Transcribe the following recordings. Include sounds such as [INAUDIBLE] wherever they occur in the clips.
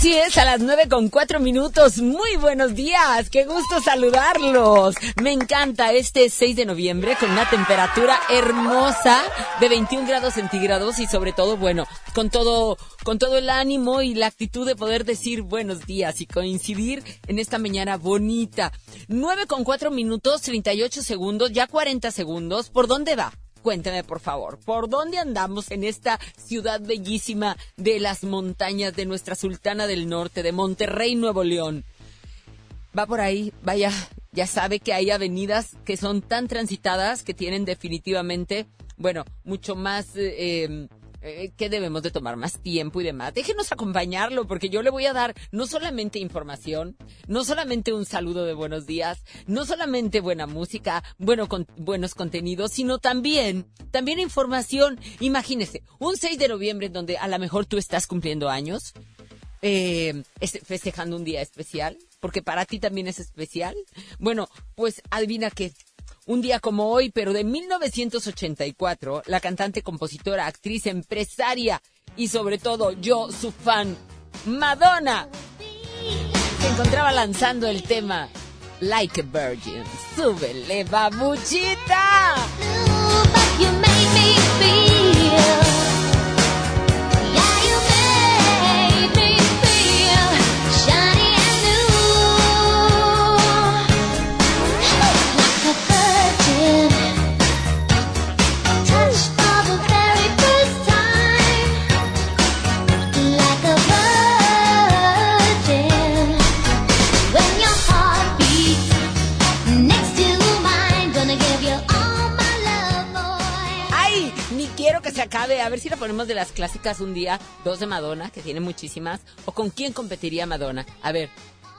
Así es, a las nueve con cuatro minutos. Muy buenos días, qué gusto saludarlos. Me encanta este 6 de noviembre con una temperatura hermosa de 21 grados centígrados y sobre todo, bueno, con todo, con todo el ánimo y la actitud de poder decir buenos días y coincidir en esta mañana bonita. 9 con 4 minutos, 38 segundos, ya 40 segundos. ¿Por dónde va? Cuénteme, por favor, ¿por dónde andamos en esta ciudad bellísima de las montañas de nuestra Sultana del Norte, de Monterrey, Nuevo León? Va por ahí, vaya, ya sabe que hay avenidas que son tan transitadas que tienen definitivamente, bueno, mucho más eh, em, eh, que debemos de tomar más tiempo y demás. Déjenos acompañarlo porque yo le voy a dar no solamente información, no solamente un saludo de buenos días, no solamente buena música, bueno, buenos contenidos, sino también, también información. Imagínese, un 6 de noviembre en donde a lo mejor tú estás cumpliendo años eh, festejando un día especial, porque para ti también es especial. Bueno, pues adivina que un día como hoy, pero de 1984, la cantante, compositora, actriz, empresaria y sobre todo yo, su fan, Madonna, se encontraba lanzando el tema Like a Virgin. ¡Súbele, babuchita! A ver si la ponemos de las clásicas un día. Dos de Madonna, que tiene muchísimas. ¿O con quién competiría Madonna? A ver,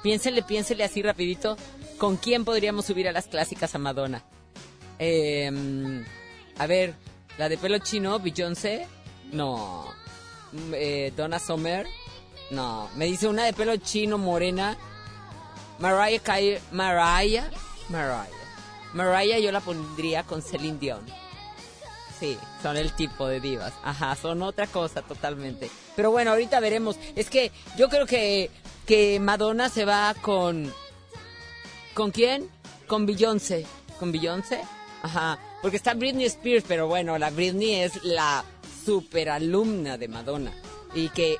piénsenle, piénsenle así rapidito. ¿Con quién podríamos subir a las clásicas a Madonna? Em, a ver, la de pelo chino, Beyoncé. No. Mm, eh, Donna Summer. No. Me dice una de pelo chino, morena. Mariah. Mariah. Mariah. Mariah yo la pondría con Celine Dion. Sí, son el tipo de divas. Ajá, son otra cosa totalmente. Pero bueno, ahorita veremos. Es que yo creo que, que Madonna se va con... ¿Con quién? Con Beyoncé. ¿Con Beyoncé? Ajá. Porque está Britney Spears, pero bueno, la Britney es la super alumna de Madonna. Y que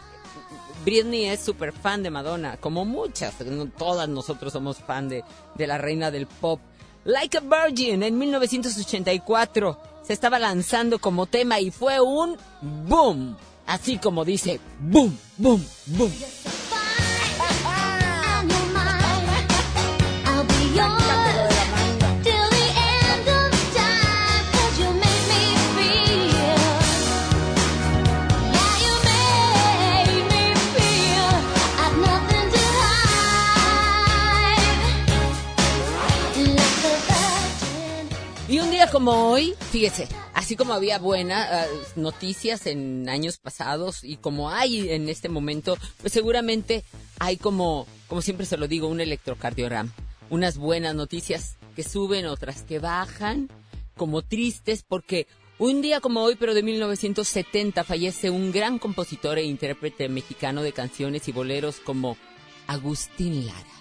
Britney es súper fan de Madonna, como muchas, todas nosotros somos fan de, de la reina del pop. Like a Virgin en 1984 se estaba lanzando como tema y fue un boom. Así como dice, boom, boom, boom. Hoy, fíjese, así como había buenas ah, noticias en años pasados y como hay en este momento, pues seguramente hay como, como siempre se lo digo, un electrocardiograma. Unas buenas noticias que suben, otras que bajan, como tristes, porque un día como hoy, pero de 1970, fallece un gran compositor e intérprete mexicano de canciones y boleros como Agustín Lara.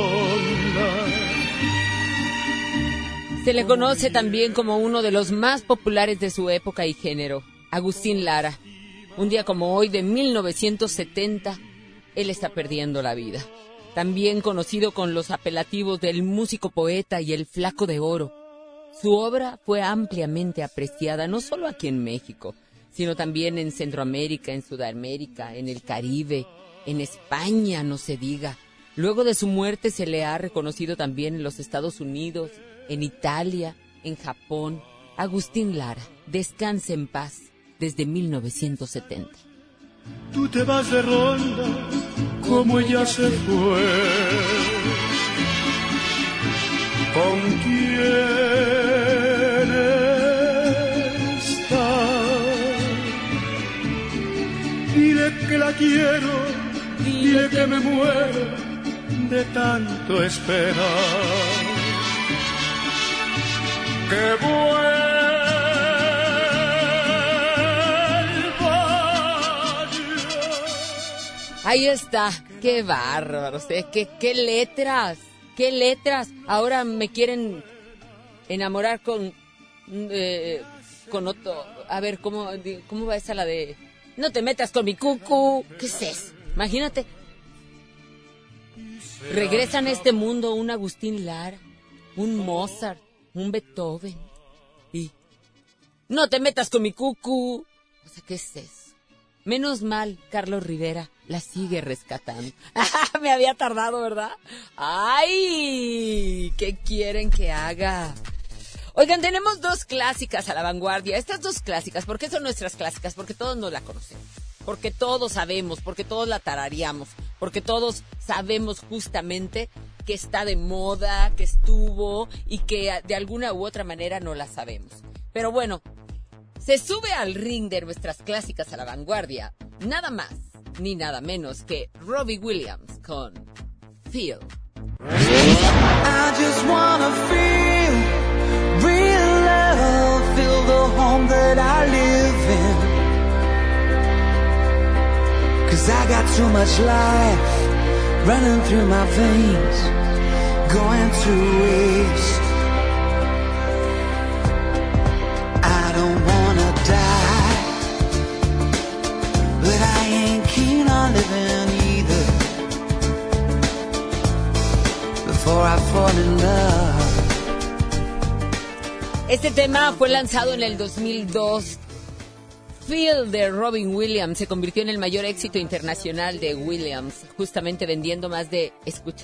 Se le conoce también como uno de los más populares de su época y género, Agustín Lara. Un día como hoy de 1970, él está perdiendo la vida. También conocido con los apelativos del músico poeta y el flaco de oro. Su obra fue ampliamente apreciada no solo aquí en México, sino también en Centroamérica, en Sudamérica, en el Caribe, en España, no se diga. Luego de su muerte se le ha reconocido también en los Estados Unidos, en Italia, en Japón. Agustín Lara, descanse en paz desde 1970. Tú te vas de ronda como ella se fue. ¿Con quién está? Dile que la quiero, dile que me muero de tanto esperar Ahí está, qué bárbaro, qué, qué letras, qué letras. Ahora me quieren enamorar con, eh, con otro. A ver, ¿cómo, ¿cómo va esa la de... No te metas con mi cucu. ¿Qué es eso? Imagínate. Regresan a este mundo un Agustín Lara, un Mozart, un Beethoven. Y no te metas con mi cucu. O sea, ¿qué es eso? Menos mal, Carlos Rivera la sigue rescatando. [LAUGHS] Me había tardado, ¿verdad? ¡Ay! ¿Qué quieren que haga? Oigan, tenemos dos clásicas a la vanguardia. Estas dos clásicas, ¿por qué son nuestras clásicas? Porque todos nos la conocemos. Porque todos sabemos, porque todos la tararíamos. Porque todos sabemos justamente que está de moda, que estuvo y que de alguna u otra manera no la sabemos. Pero bueno, se sube al ring de nuestras clásicas a la vanguardia, nada más ni nada menos que Robbie Williams con Feel. I just feel real feel the home that I live Cause I got too much life running through my veins, going to waste. Este tema fue lanzado en el 2002. Feel de Robin Williams se convirtió en el mayor éxito internacional de Williams, justamente vendiendo más de, escucha,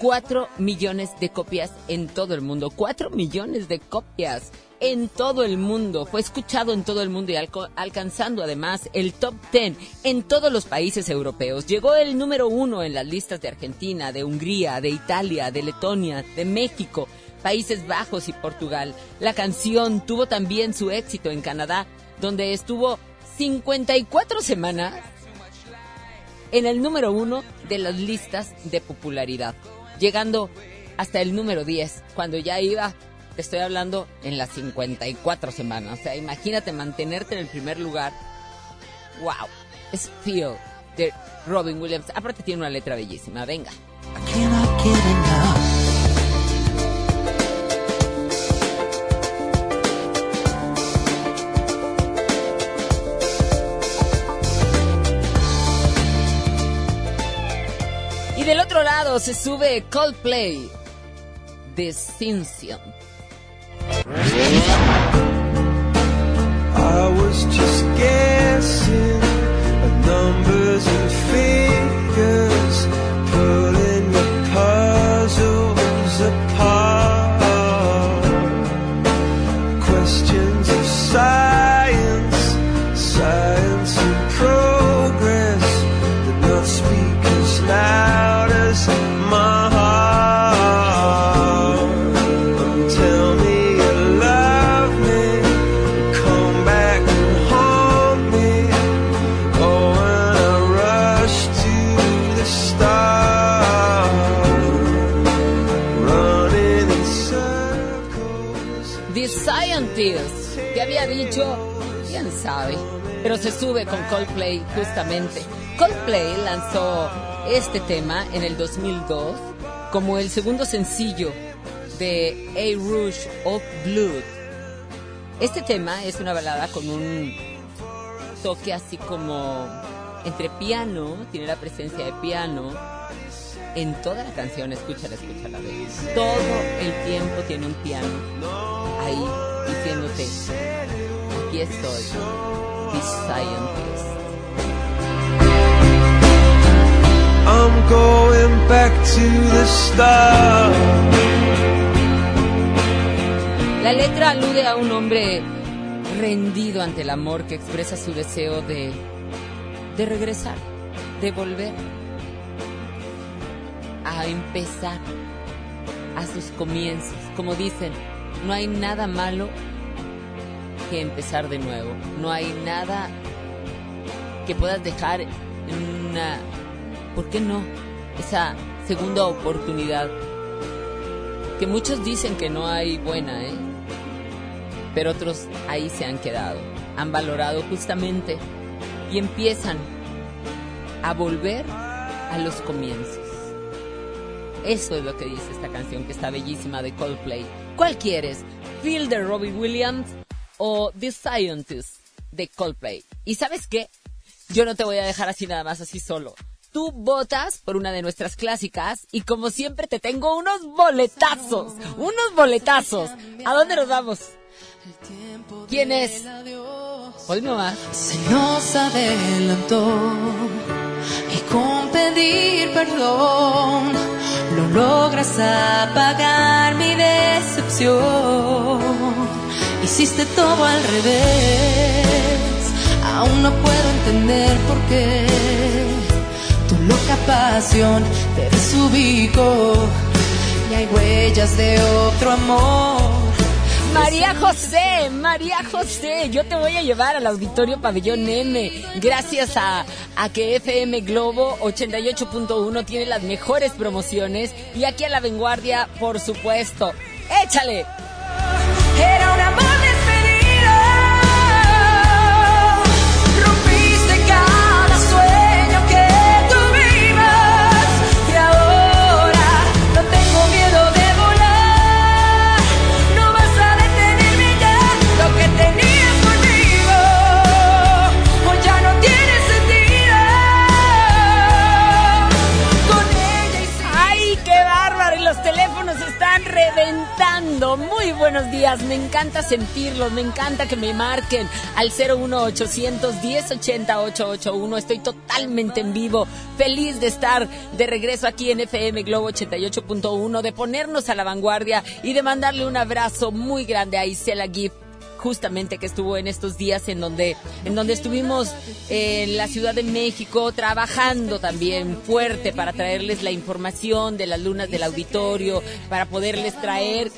4 millones de copias en todo el mundo. 4 millones de copias en todo el mundo. Fue escuchado en todo el mundo y alcanzando además el top 10 en todos los países europeos. Llegó el número uno en las listas de Argentina, de Hungría, de Italia, de Letonia, de México, Países Bajos y Portugal. La canción tuvo también su éxito en Canadá, donde estuvo 54 semanas en el número uno de las listas de popularidad, llegando hasta el número 10, cuando ya iba te estoy hablando en las 54 semanas. O sea, imagínate mantenerte en el primer lugar. ¡Wow! Es Feel de Robin Williams. Aparte tiene una letra bellísima. Venga. Otro lado se sube Coldplay, Distinction. I was just guessing at numbers and figures, pero se sube con Coldplay justamente. Coldplay lanzó este tema en el 2002 como el segundo sencillo de A Rouge of Blood. Este tema es una balada con un toque así como entre piano, tiene la presencia de piano en toda la canción, escúchala, escúchala, Todo el tiempo tiene un piano ahí diciéndote, aquí estoy scientist. I'm going back to the start. La letra alude a un hombre rendido ante el amor que expresa su deseo de, de regresar, de volver a empezar a sus comienzos. Como dicen, no hay nada malo que empezar de nuevo. No hay nada que puedas dejar en una... ¿Por qué no? Esa segunda oportunidad. Que muchos dicen que no hay buena, ¿eh? Pero otros ahí se han quedado. Han valorado justamente y empiezan a volver a los comienzos. Eso es lo que dice esta canción que está bellísima de Coldplay. ¿Cuál quieres? Feel de Robbie Williams o The Scientist de Coldplay. ¿Y sabes qué? Yo no te voy a dejar así nada más, así solo. Tú votas por una de nuestras clásicas y como siempre te tengo unos boletazos, unos boletazos. ¿A dónde nos vamos? ¿Quién es? Hoy no más. Se nos adelantó y con pedir perdón lo logras apagar mi decepción. Hiciste todo al revés, aún no puedo entender por qué tu loca pasión te desubicó y hay huellas de otro amor María José, María José, yo te voy a llevar al Auditorio Pabellón M. Gracias a, a que FM Globo 88.1 tiene las mejores promociones y aquí a la vanguardia, por supuesto. ¡Échale! Era un amor Muy buenos días, me encanta sentirlos, me encanta que me marquen al 01800 1080 881. Estoy totalmente en vivo, feliz de estar de regreso aquí en FM Globo 88.1, de ponernos a la vanguardia y de mandarle un abrazo muy grande a Isela Gift justamente que estuvo en estos días en donde, en donde estuvimos en la Ciudad de México trabajando también fuerte para traerles la información de las lunas del auditorio, para poderles traer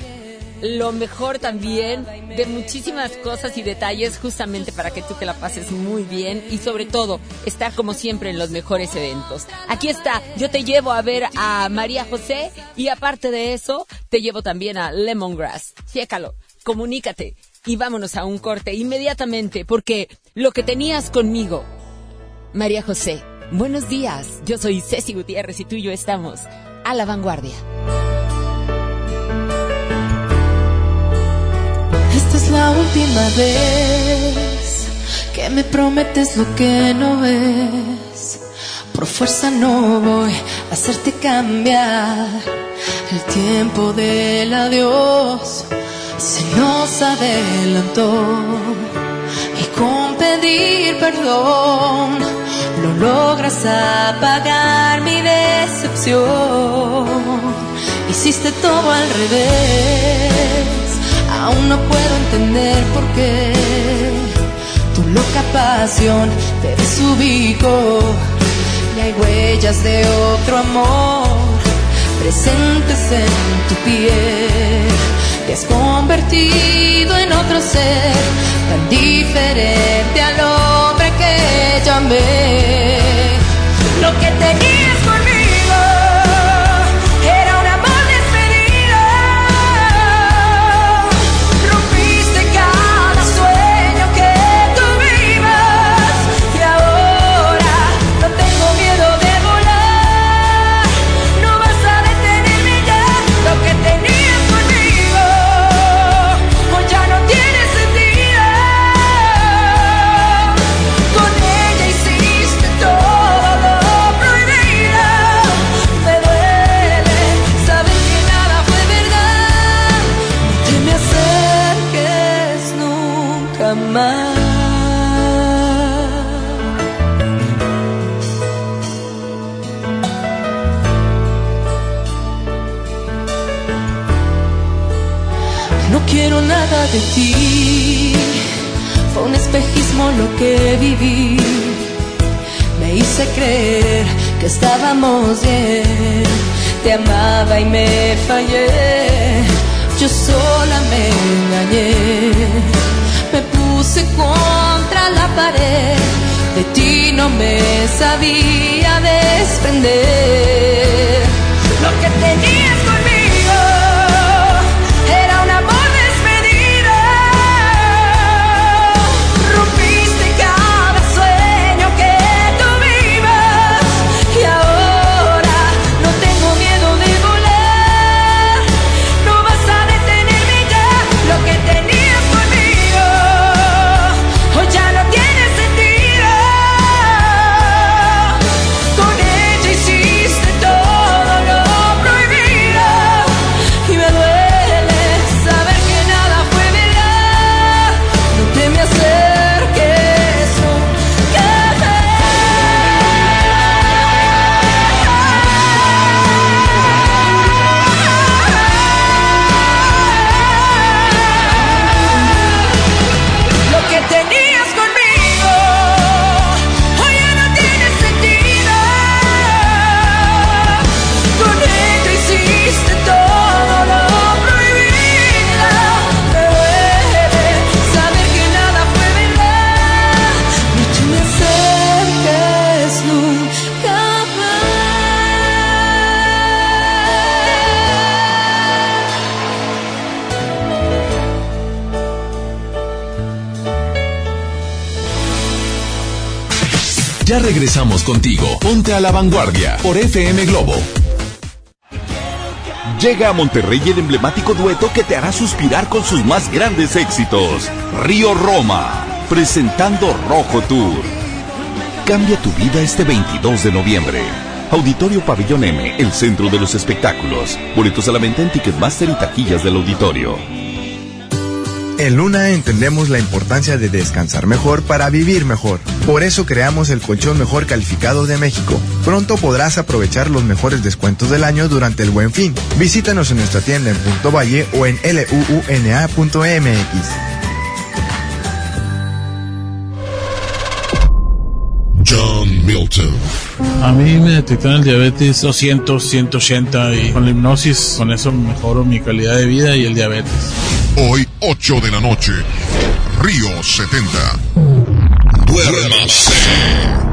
lo mejor también de muchísimas cosas y detalles justamente para que tú te la pases muy bien y sobre todo estar como siempre en los mejores eventos. Aquí está, yo te llevo a ver a María José y aparte de eso te llevo también a Lemongrass. Chécalo, comunícate y vámonos a un corte inmediatamente porque lo que tenías conmigo, María José, buenos días, yo soy Ceci Gutiérrez y tú y yo estamos a la vanguardia. La última vez que me prometes lo que no es. Por fuerza no voy a hacerte cambiar el tiempo del adiós se nos adelantó y con pedir perdón lo logras apagar mi decepción. Hiciste todo al revés, aún no puedo entender por qué. Tu loca pasión te desubicó. Y hay huellas de otro amor presentes en tu piel. Te has convertido en otro ser tan diferente al hombre que yo amé. Lo que tenías de ti. Fue un espejismo lo que viví. Me hice creer que estábamos bien. Te amaba y me fallé. Yo sola me engañé. Me puse contra la pared. De ti no me sabía desprender. Lo que tenías regresamos contigo. Ponte a la vanguardia por FM Globo. Llega a Monterrey el emblemático dueto que te hará suspirar con sus más grandes éxitos. Río Roma, presentando Rojo Tour. Cambia tu vida este 22 de noviembre. Auditorio Pabellón M, el centro de los espectáculos. Boletos a la venta en Ticketmaster y taquillas del auditorio. En Luna entendemos la importancia de descansar mejor para vivir mejor. Por eso creamos el colchón mejor calificado de México. Pronto podrás aprovechar los mejores descuentos del año durante el buen fin. Visítanos en nuestra tienda en Punto Valle o en luuna.mx. John Milton. A mí me detectaron el diabetes 200, 180 y con la hipnosis, con eso mejoro mi calidad de vida y el diabetes. Hoy, 8 de la noche, Río 70. Duérmase.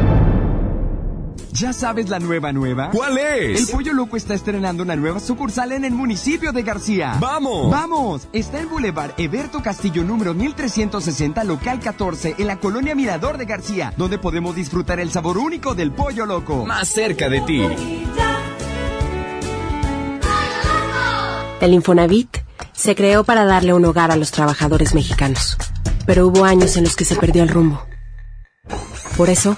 ¿Ya sabes la nueva nueva? ¿Cuál es? El Pollo Loco está estrenando una nueva sucursal en el municipio de García. ¡Vamos! ¡Vamos! Está en Boulevard Eberto Castillo número 1360, local 14, en la colonia Mirador de García, donde podemos disfrutar el sabor único del Pollo Loco. Más cerca de ti. El Infonavit se creó para darle un hogar a los trabajadores mexicanos, pero hubo años en los que se perdió el rumbo. Por eso,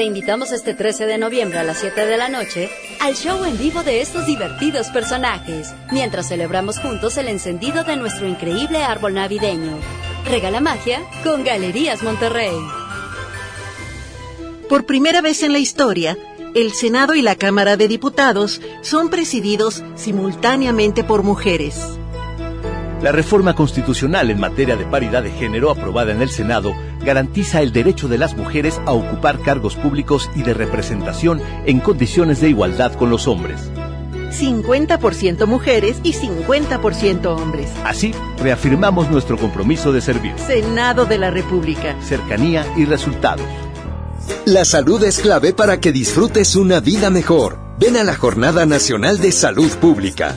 Te invitamos este 13 de noviembre a las 7 de la noche al show en vivo de estos divertidos personajes, mientras celebramos juntos el encendido de nuestro increíble árbol navideño. Regala magia con Galerías Monterrey. Por primera vez en la historia, el Senado y la Cámara de Diputados son presididos simultáneamente por mujeres. La reforma constitucional en materia de paridad de género aprobada en el Senado garantiza el derecho de las mujeres a ocupar cargos públicos y de representación en condiciones de igualdad con los hombres. 50% mujeres y 50% hombres. Así, reafirmamos nuestro compromiso de servir. Senado de la República. Cercanía y resultados. La salud es clave para que disfrutes una vida mejor. Ven a la Jornada Nacional de Salud Pública.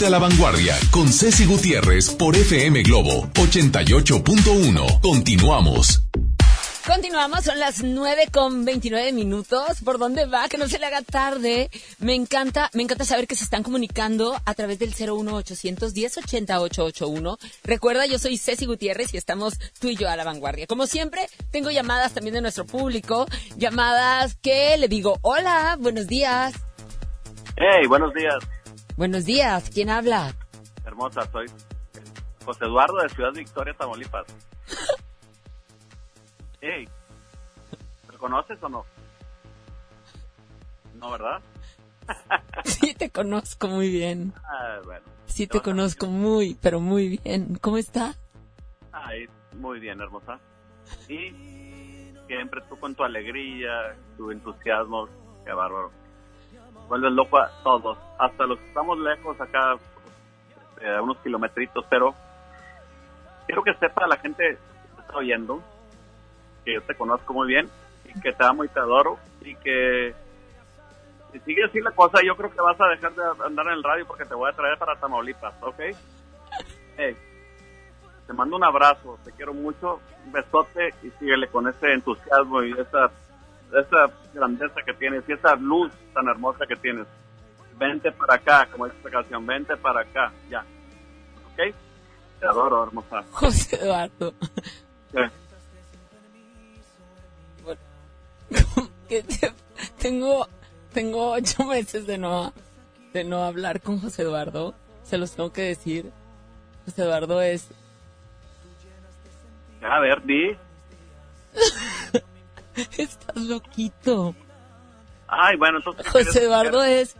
Ponte a la Vanguardia con Ceci Gutiérrez por FM Globo 88.1. Continuamos. Continuamos, son las 9 con 29 minutos. ¿Por dónde va? Que no se le haga tarde. Me encanta, me encanta saber que se están comunicando a través del 01800 1080 881. Recuerda, yo soy Ceci Gutiérrez y estamos tú y yo a la vanguardia. Como siempre, tengo llamadas también de nuestro público. Llamadas que le digo, hola, buenos días. Hey, buenos días. Buenos días, ¿quién habla? Hermosa, soy José Eduardo de Ciudad Victoria, Tamaulipas. [LAUGHS] Hey, ¿me conoces o no? No, ¿verdad? [LAUGHS] Sí, te conozco muy bien. Ah, bueno. Sí, te conozco muy, pero muy bien. ¿Cómo está? Ay, muy bien, hermosa. Y siempre tú con tu alegría, tu entusiasmo, qué bárbaro. Vuelves loco a todos, hasta los que estamos lejos acá, eh, unos kilometritos, pero quiero que sepa la gente que está oyendo, que yo te conozco muy bien y que te amo y te adoro y que si sigue así la cosa, yo creo que vas a dejar de andar en el radio porque te voy a traer para Tamaulipas, ¿ok? [LAUGHS] Hey, te mando un abrazo, te quiero mucho, un besote y síguele con ese entusiasmo y esa, esa grandeza que tienes y esa luz tan hermosa que tienes. Vente para acá, como dice esta canción, vente para acá, ya. ¿Ok? Te adoro, hermosa. [LAUGHS] José Eduardo. [LAUGHS] Que te- tengo, tengo ocho meses de no, de no hablar con José Eduardo. Se los tengo que decir. José Eduardo es, A ver, di. [LAUGHS] [LAUGHS] Estás loquito. Ay, bueno, entonces... ¿qué [LAUGHS] José Eduardo es,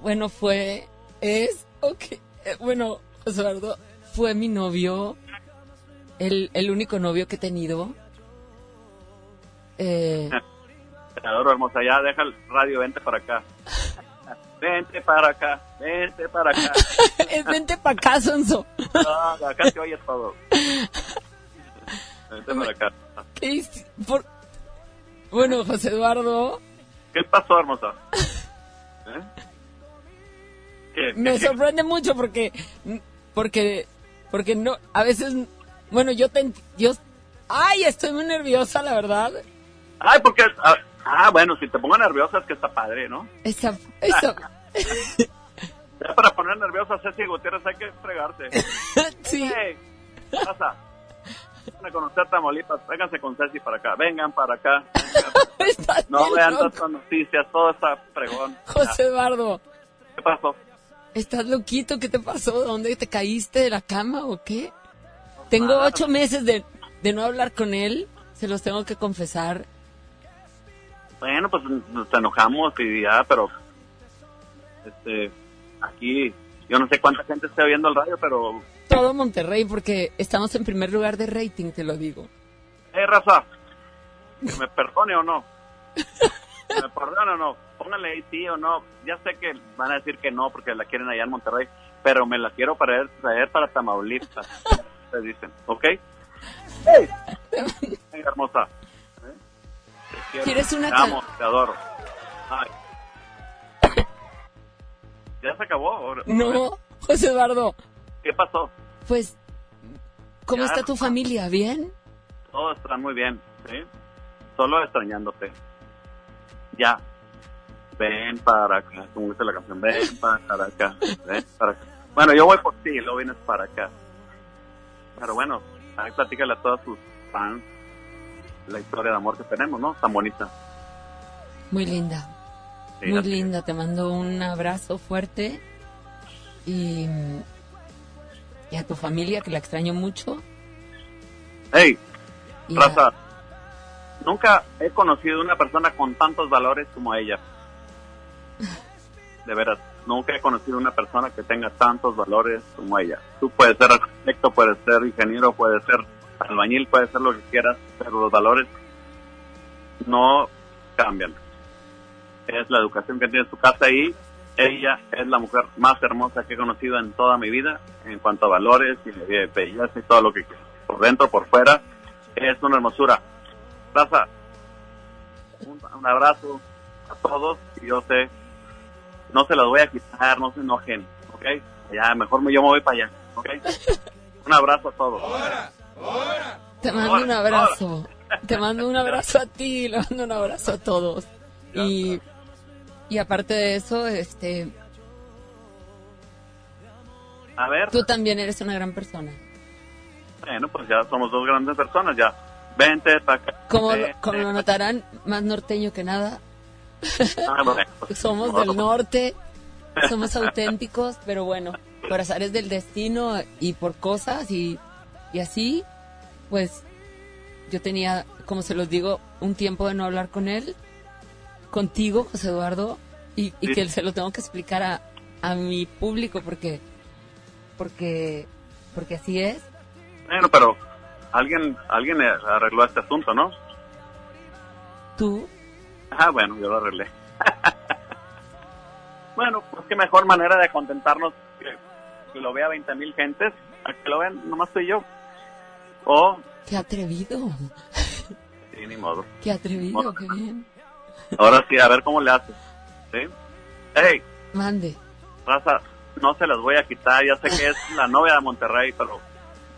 bueno, fue, es, ok, eh, bueno, José Eduardo fue mi novio, el, el único novio que he tenido. Eh, [LAUGHS] Te adoro, hermosa. Ya deja el radio, vente para acá. Vente para acá, vente para acá. es vente pa' acá, Sonso. No, acá se oye todo. Vente para acá. ¿Qué? Por- Bueno, José Eduardo, ¿Qué pasó, hermosa? ¿Eh? ¿Qué? me ¿Qué? sorprende mucho porque, porque, porque no, a veces, bueno, yo te, yo, ay, estoy muy nerviosa, la verdad. Ay, porque... Ah, ah, bueno, si te pongo nerviosa es que está padre, ¿no? Esa, [LAUGHS] Ya para poner nerviosa a Ceci Gutiérrez hay que fregarse. [LAUGHS] sí. Hey, ¿qué pasa? Van a conocer Tamaulipas, vénganse con Ceci para acá, vengan para acá. [LAUGHS] No vean tantas noticias, todo está fregón. José Eduardo, ¿Qué pasó? ¿estás loquito? ¿Qué te pasó? ¿Dónde te caíste de la cama o qué? Tengo Nada. ocho meses de, de no hablar con él, se los tengo que confesar. Bueno, pues nos enojamos y ya, pero este aquí yo no sé cuánta gente esté viendo el radio, pero Todo Monterrey, porque estamos en primer lugar de rating, te lo digo. eh, raza, que me perdone o no. Que me perdone o no. Pónganle ahí sí o no. Ya sé que van a decir que no porque la quieren allá en Monterrey, pero me la quiero para traer para Tamaulipas. Se dicen, ¿ok? ¡Hey! Venga, hermosa. ¿Eh? Te quiero, ¿Quieres una te amo, te adoro. Ay. ¿Ya se acabó? Ahora- No, José Eduardo, ¿Qué pasó? pues, ¿cómo Ya. está tu familia? ¿Bien? Todo está muy bien, ¿sí? Solo extrañándote. Ya. Ven para acá, como dice la canción, ven para acá, ven para acá. Bueno, yo voy por ti, luego vienes para acá. Pero bueno, ahí platícale a todos tus fans la historia de amor que tenemos, ¿no? Tan bonita. Muy linda. Sí, Muy linda, te mando un abrazo fuerte y, y a tu familia que la extraño mucho. Hey, Y a- nunca he conocido una persona con tantos valores como ella. De veras, nunca he conocido una persona que tenga tantos valores como ella. Tú puedes ser arquitecto, puedes ser ingeniero, puedes ser albañil, puedes ser lo que quieras, pero los valores no cambian. Es la educación que tiene en su casa y ella es la mujer más hermosa que he conocido en toda mi vida en cuanto a valores y belleza y todo lo que quiera. Por dentro, por fuera, es una hermosura. Raza, un, un abrazo a todos y yo sé, no se los voy a quitar, no se enojen, ¿ok? Ya, mejor me, yo me voy para allá, ¿ok? Un abrazo a todos. Te mando un abrazo. Te mando un abrazo a ti, le mando un abrazo a todos. Y, y aparte de eso, este, A ver, tú también eres una gran persona. bueno, pues ya somos dos grandes personas, ya. Vente para acá. Como, vente. como lo notarán, más norteño que nada. Ah, bueno, pues, [LAUGHS] Somos no, del norte, somos auténticos, pero bueno, por azares del destino y por cosas y, y así, pues yo tenía, como se los digo, un tiempo de no hablar con él, contigo, José Eduardo, y, y Sí. que se lo tengo que explicar a, a mi público porque, porque, porque así es. Bueno, pero alguien, alguien arregló este asunto, ¿no? Tú, Ah, bueno, yo lo arreglé. [LAUGHS] bueno, pues qué mejor manera de contentarnos que, lo vea 20 mil gentes, a que lo vean nomás tú y yo. O, qué atrevido, sí, ni modo. qué atrevido, qué bien. Ahora sí, a ver cómo le haces. ¿Sí? Hey, Mande. raza, no se las voy a quitar, ya sé que es la novia de Monterrey, pero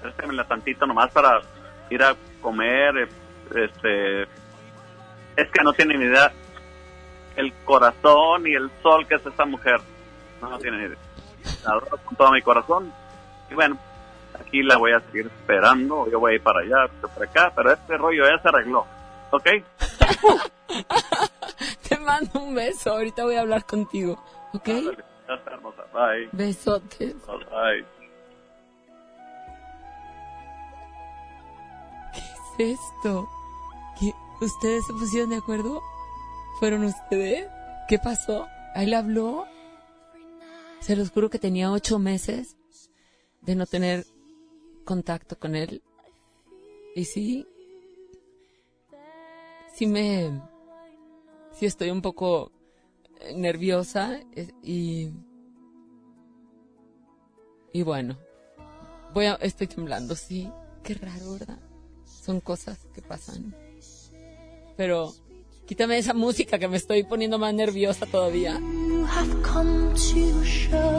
préstemela tantito nomás para ir a comer, eh, este, es que no tienen ni idea el corazón y el sol que es esta mujer, no, no tienen ni idea. La adoro con todo mi corazón, y bueno, aquí la voy a seguir esperando, yo voy a ir para allá, para acá, pero este rollo ya se arregló, ¿ok? [LAUGHS] Te mando un beso, ahorita voy a hablar contigo, ¿ok? Hermosa, bye. Besotes. Bye. ¿Qué es esto? ¿Ustedes se pusieron de acuerdo? ¿Fueron ustedes? ¿Qué pasó? ¿Ahí le habló? Se los juro que tenía ocho meses de no tener contacto con él. Y sí, sí me, sí estoy un poco nerviosa eh, y, y bueno, voy a, estoy temblando, sí. Qué raro, ¿verdad? Son cosas que pasan. Pero quítame esa música que me estoy poniendo más nerviosa todavía.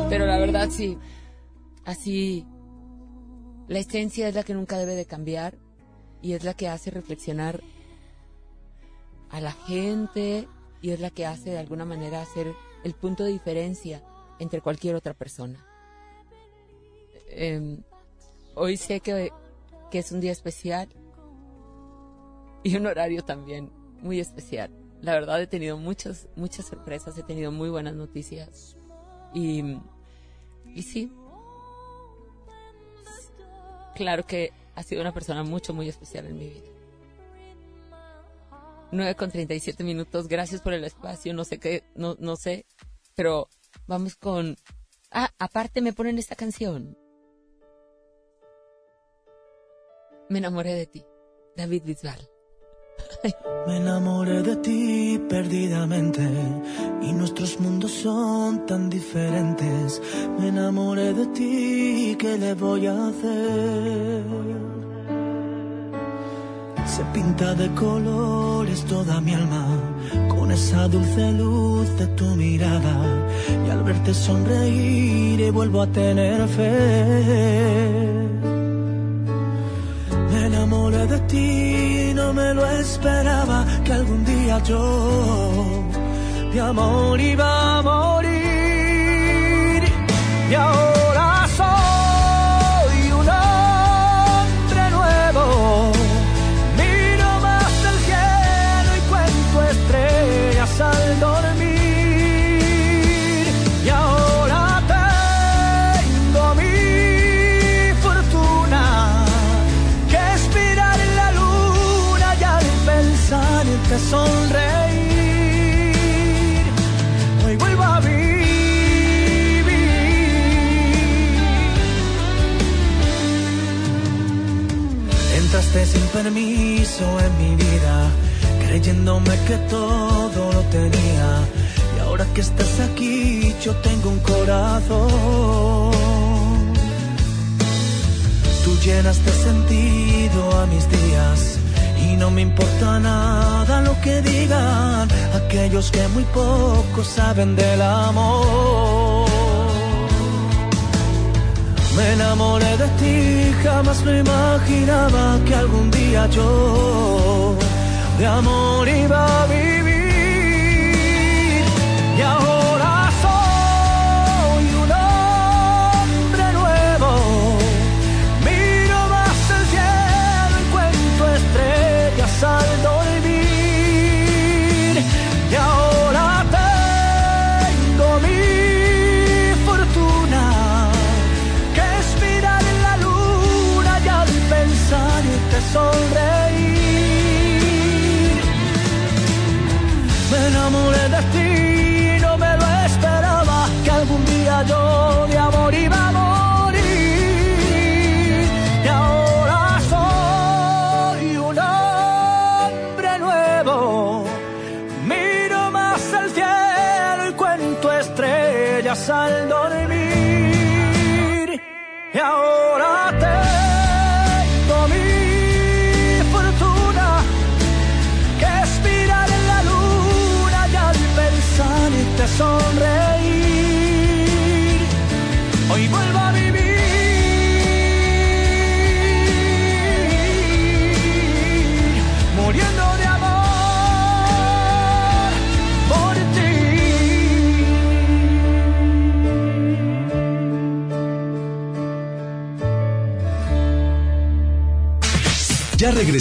Pero la verdad sí, así, la esencia es la que nunca debe de cambiar y es la que hace reflexionar a la gente y es la que hace de alguna manera hacer el punto de diferencia entre cualquier otra persona. Em, hoy sé que, que es un día especial y un horario también muy especial. La verdad he tenido muchas, muchas sorpresas, he tenido muy buenas noticias. Y, y sí, claro que ha sido una persona mucho, muy especial en mi vida. 9 con 37 minutos, gracias por el espacio, no sé qué, no, no sé, pero vamos con... Ah, aparte me ponen esta canción. Me enamoré de ti, David Bisbal. Me enamoré de ti perdidamente y nuestros mundos son tan diferentes. Me enamoré de ti, ¿qué le voy a hacer? Se pinta de colores toda mi alma con esa dulce luz de tu mirada y al verte sonreír y vuelvo a tener fe. Enamoré de ti, no me lo esperaba que algún día yo de amor iba a morir. Y ahora sin permiso en mi vida, creyéndome que todo lo tenía. Y ahora que estás aquí, yo tengo un corazón. Tú llenaste sentido a mis días y no me importa nada lo que digan aquellos que muy poco saben del amor. Me enamoré de ti, jamás me imaginaba que algún día yo de amor iba a vivir.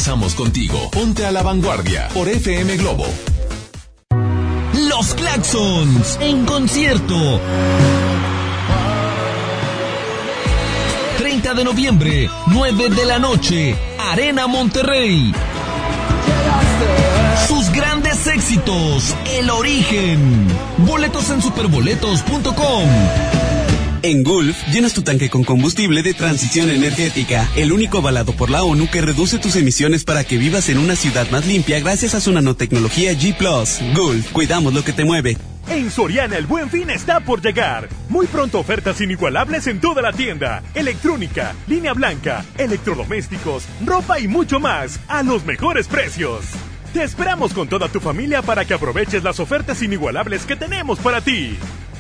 Contigo. Ponte a la vanguardia por FM Globo. Los Claxons en concierto. 30 de noviembre, 9 de la noche, Arena Monterrey. Sus grandes éxitos, El Origen. Boletos en superboletos.com. En Gulf, llenas tu tanque con combustible de transición energética, el único avalado por la ONU que reduce tus emisiones para que vivas en una ciudad más limpia gracias a su nanotecnología G ⁇ Gulf, cuidamos lo que te mueve. En Soriana el buen fin está por llegar. Muy pronto ofertas inigualables en toda la tienda. Electrónica, línea blanca, electrodomésticos, ropa y mucho más a los mejores precios. Te esperamos con toda tu familia para que aproveches las ofertas inigualables que tenemos para ti.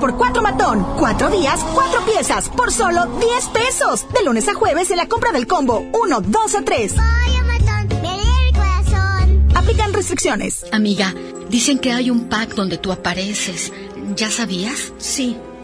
4x4 matón. Cuatro días, cuatro piezas, por solo 10 pesos. De lunes a jueves en la compra del combo 1, 2 o 3. Aplican restricciones. Amiga, dicen que hay un pack donde tú apareces. ¿Ya sabías? Sí.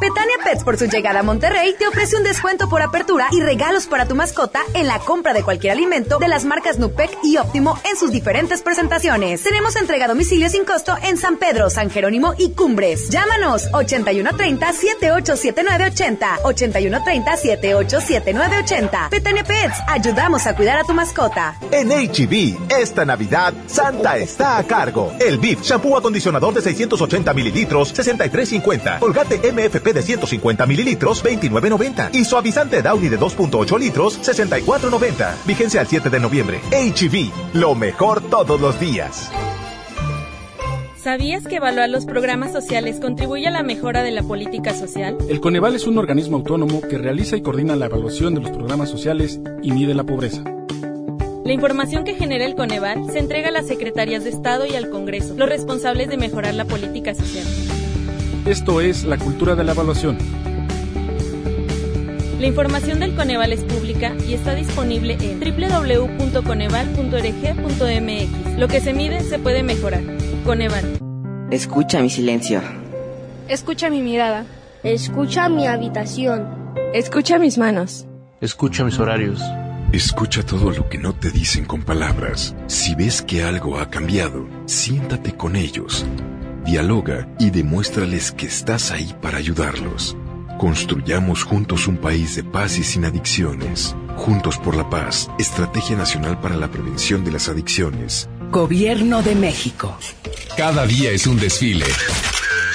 Petania Pets por su llegada a Monterrey te ofrece un descuento por apertura y regalos para tu mascota en la compra de cualquier alimento de las marcas Nupec y Óptimo en sus diferentes presentaciones. Tenemos entrega a domicilio sin costo en San Pedro, San Jerónimo y Cumbres. Llámanos 8130-787980. 8130-787980. Petania Pets, ayudamos a cuidar a tu mascota. En HB, esta Navidad, Santa está a cargo. El BIF, shampoo acondicionador de 680 mililitros, 63.50. Colgate MFP de 150 mililitros, 29.90. Y suavizante Downy de 2.8 litros, 64.90. Vigencia al 7 de noviembre. HB, lo mejor todos los días. ¿Sabías que evaluar los programas sociales contribuye a la mejora de la política social? El Coneval es un organismo autónomo que realiza y coordina la evaluación de los programas sociales y mide la pobreza. La información que genera el Coneval se entrega a las secretarías de Estado y al Congreso, los responsables de mejorar la política social. Esto es la cultura de la evaluación. La información del Coneval es pública y está disponible en www.coneval.org.mx. Lo que se mide se puede mejorar. Coneval. Escucha mi silencio. Escucha mi mirada. Escucha mi habitación. Escucha mis manos. Escucha mis horarios. Escucha todo lo que no te dicen con palabras. Si ves que algo ha cambiado, siéntate con ellos. Dialoga y demuéstrales que estás ahí para ayudarlos. Construyamos juntos un país de paz y sin adicciones. Juntos por la paz, Estrategia Nacional para la Prevención de las Adicciones. Gobierno de México. Cada día es un desfile.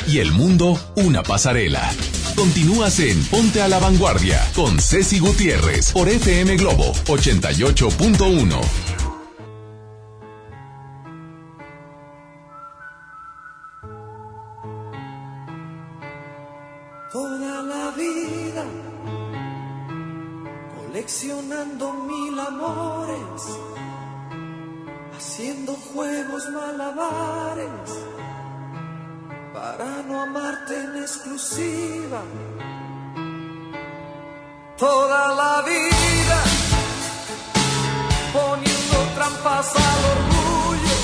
Y el mundo una pasarela. Continúas en Ponte a la Vanguardia con Ceci Gutiérrez por FM Globo 88.1. coleccionando mil amores, haciendo juegos malabares para no amarte en exclusiva. Toda la vida poniendo trampas al orgullo,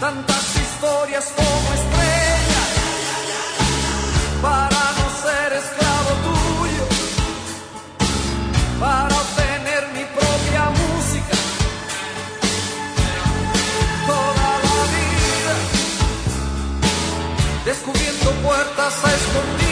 tantas historias como estrellas para para obtener mi propia música. Toda la vida descubriendo puertas a escondidas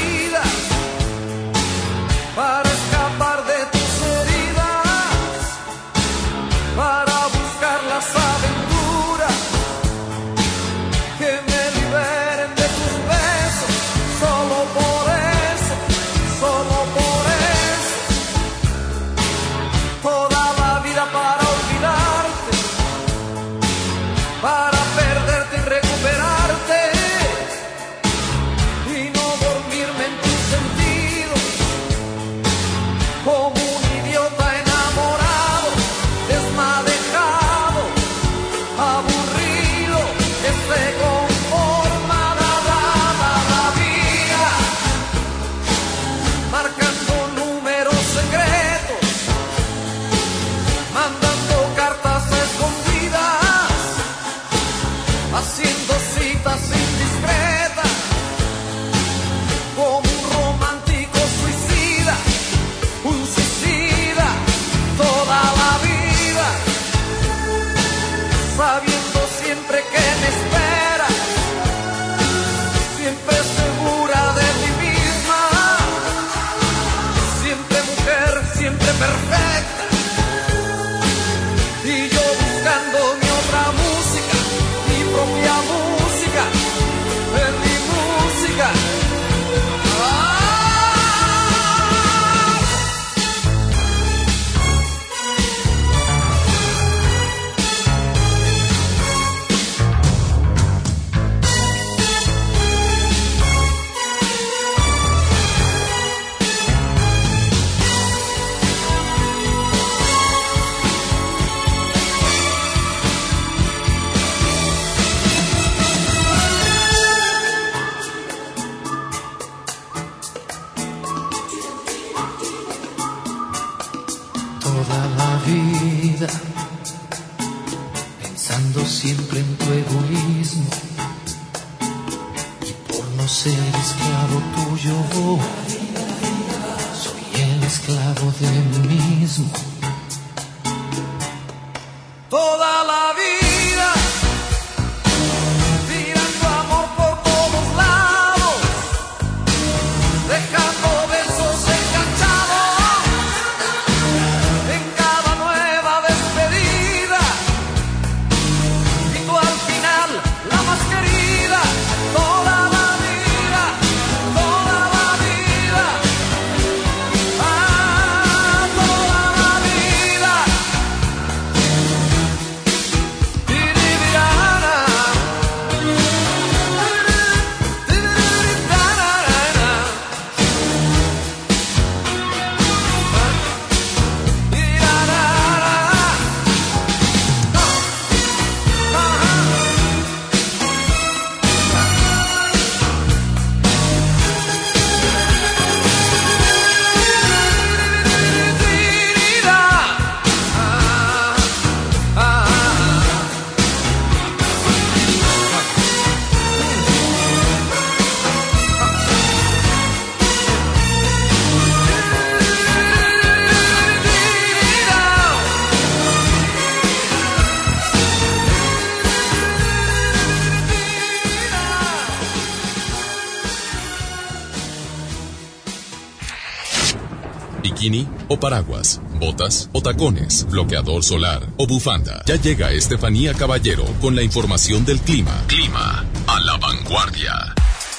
O paraguas, botas o tacones, bloqueador solar o bufanda. Ya llega Estefanía Caballero con la información del clima. Clima a la vanguardia.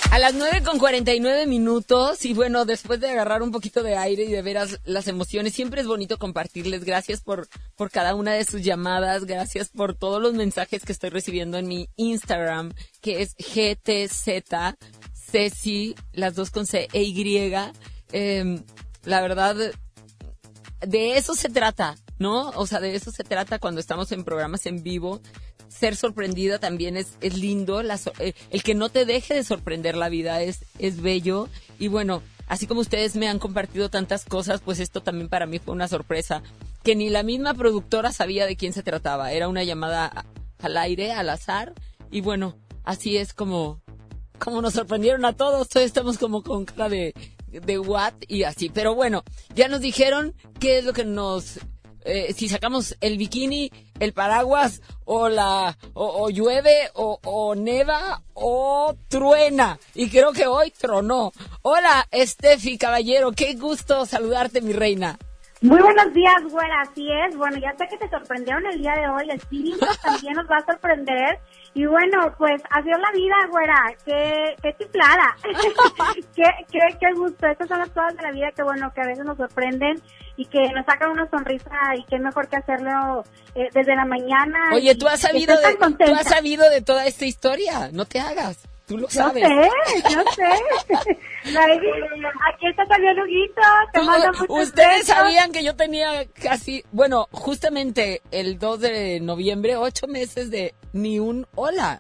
A las 9 con 49 minutos y bueno, después de agarrar un poquito de aire y de ver as- las emociones, siempre es bonito compartirles. Gracias por, por cada una de sus llamadas, gracias por todos los mensajes que estoy recibiendo en mi Instagram, que es GTZ, Ceci, las dos con C e Y. Em, la verdad, de eso se trata, ¿no? O sea, de eso se trata cuando estamos en programas en vivo. Ser sorprendida también es, es lindo. Eh, el que no te deje de sorprender la vida es, es bello. Y bueno, así como ustedes me han compartido tantas cosas, pues esto también para mí fue una sorpresa. Que ni la misma productora sabía de quién se trataba. Era una llamada al aire, al azar. Y bueno, así es como, como nos sorprendieron a todos. Todos estamos como con cara de, de what y así. Pero bueno, ya nos dijeron qué es lo que nos... eh, si sacamos el bikini, el paraguas, o la, o, o llueve, o, o neva, o truena. Y creo que hoy tronó. Hola, Estefi Caballero, qué gusto saludarte, mi reina. Muy buenos días, güera, así es. Bueno, ya sé que te sorprendieron el día de hoy, el feeling también nos va a sorprender. Y bueno, pues así es la vida, güera, qué, qué chiflada, [LAUGHS] qué, qué, qué gusto. Estas son las cosas de la vida que bueno, que a veces nos sorprenden y que nos sacan una sonrisa y qué mejor que hacerlo eh, desde la mañana. Oye, tú has sabido de, tú has sabido de toda esta historia, no te hagas. Tú lo Yo sabes. sé, yo sé. [LAUGHS] Aquí está también Huguito, te muchos Ustedes besos. sabían que yo tenía casi, bueno, justamente el 2 de noviembre, ocho meses de ni un hola.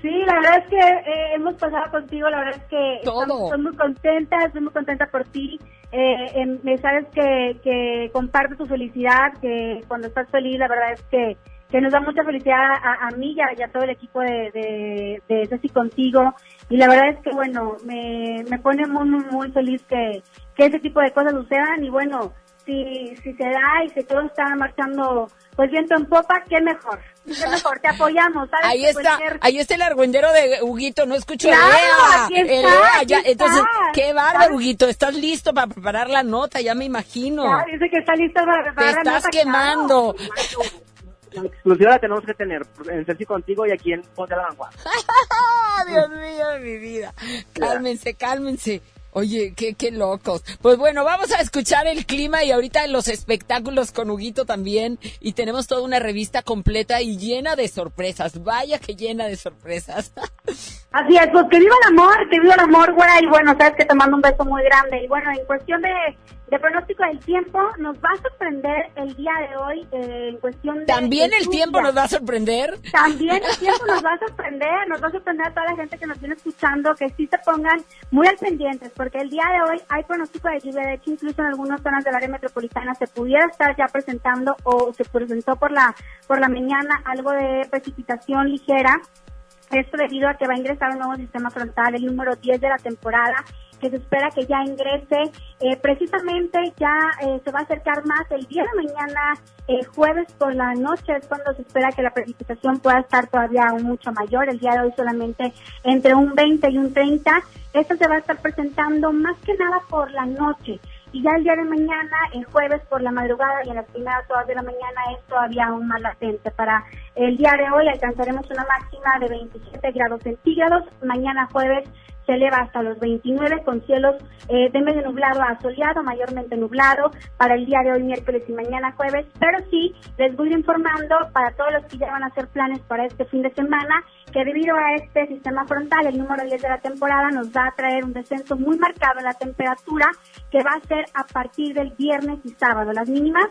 Sí, la verdad es que eh, hemos pasado contigo, la verdad es que Todo. estamos- estoy muy contenta, estoy muy contenta por ti. Eh, me sabes que, que comparto tu felicidad, que cuando estás feliz, la verdad es que, que nos da mucha felicidad a, a mí y a, y a todo el equipo de, de, de Ceci contigo. Y la verdad es que, bueno, me, me pone muy, muy, muy feliz que, que ese tipo de cosas sucedan. Y bueno, si, si se da y si todo está marchando pues viento en popa, qué mejor. Qué mejor, te apoyamos. ¿sabes? Ahí está, ahí está el argüendero de Huguito, no escucho Claro, Lea. aquí está, aquí ya, está. entonces, qué bárbaro. Huguito, ¿estás listo para preparar la nota? Ya me imagino. Dice que está listo para Te preparar la estás nota, quemando. La exclusiva la tenemos que tener en Ceci contigo y aquí en Ponte a la Vanguardia. [LAUGHS] Dios mío de mi vida. Cálmense, cálmense. Oye, qué, qué locos. Pues bueno, vamos a escuchar el clima y ahorita los espectáculos con Huguito también. Y tenemos toda una revista completa y llena de sorpresas. Vaya que llena de sorpresas. [LAUGHS] Así es, pues que viva el amor, que viva el amor, güera, y bueno, sabes que te mando un beso muy grande. Y bueno, en cuestión de, de pronóstico del tiempo, nos va a sorprender el día de hoy eh, en cuestión de... También de el lluvia. tiempo nos va a sorprender. También el [LAUGHS] tiempo nos va a sorprender, nos va a sorprender a toda la gente que nos viene escuchando, que sí se pongan muy al pendientes, porque el día de hoy hay pronóstico de lluvia, de hecho incluso en algunas zonas del área metropolitana se pudiera estar ya presentando o se presentó por la, por la mañana algo de precipitación ligera. Esto debido a que va a ingresar un nuevo sistema frontal, el número 10 de la temporada, que se espera que ya ingrese. Eh, precisamente ya eh, se va a acercar más el día de mañana, eh, jueves por la noche, es cuando se espera que la precipitación pueda estar todavía aún mucho mayor. El día de hoy solamente entre un 20 y un 30. Esto se va a estar presentando más que nada por la noche. Y ya el día de mañana, el jueves por la madrugada y en las primeras horas de la mañana es todavía aún más latente. Para el día de hoy alcanzaremos una máxima de 27 grados centígrados. Mañana jueves se eleva hasta los 29 con cielos eh, de medio nublado a soleado, mayormente nublado para el día de hoy miércoles y mañana jueves, pero sí les voy informando para todos los que ya van a hacer planes para este fin de semana que debido a este sistema frontal, el número 10 de la temporada nos va a traer un descenso muy marcado en la temperatura que va a ser a partir del viernes y sábado. Las mínimas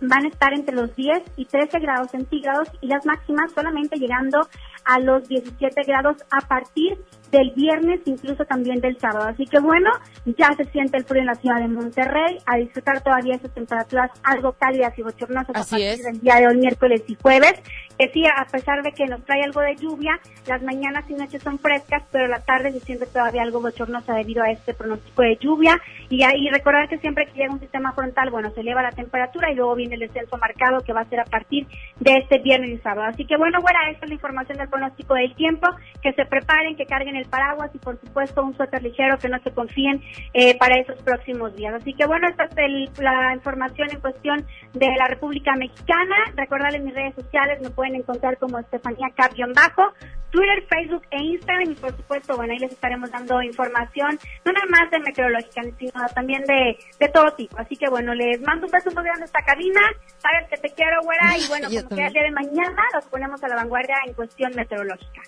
van a estar entre los 10 y 13 grados centígrados y las máximas solamente llegando a los 17 grados a partir del viernes, incluso también del sábado. Así que bueno, ya se siente el frío en la ciudad de Monterrey, a disfrutar todavía esas temperaturas algo cálidas y bochornosas a Así partir es. del día de hoy, miércoles y jueves. Que sí, a pesar de que nos trae algo de lluvia, las mañanas y noches son frescas, pero la tarde se siente todavía algo bochornosa debido a este pronóstico de lluvia. Y ahí recordar que siempre que llega un sistema frontal, bueno, se eleva la temperatura y luego viene el descenso marcado que va a ser a partir de este viernes y sábado. Así que bueno, bueno, esta es la información del pronóstico del tiempo. Que se preparen, que carguen el paraguas y por supuesto un suéter ligero, que no se confíen eh, para esos próximos días. Así que bueno, esta es el- la información en cuestión de la República Mexicana. Recordarles mis redes sociales, me pueden encontrar como Estefanía Cap-Bajo, Twitter, Facebook e Instagram y por supuesto, bueno, ahí les estaremos dando información, no nada más de meteorológica, sino también de, de todo tipo. Así que bueno, les mando un beso muy grande a esta cabina, sabes que te quiero, güera, y [LAUGHS] bueno, como que el día de mañana los ponemos a la vanguardia en cuestión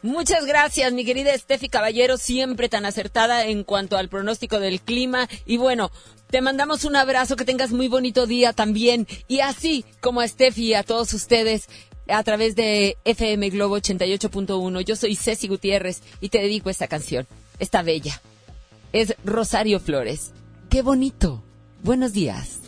Muchas gracias, mi querida Steffi Caballero, siempre tan acertada en cuanto al pronóstico del clima. Y bueno, te mandamos un abrazo, que tengas muy bonito día también. Y así como a Steffi y a todos ustedes, a través de FM Globo 88.1, yo soy Ceci Gutiérrez y te dedico esta canción, esta bella. Es Rosario Flores. Qué bonito. Buenos días.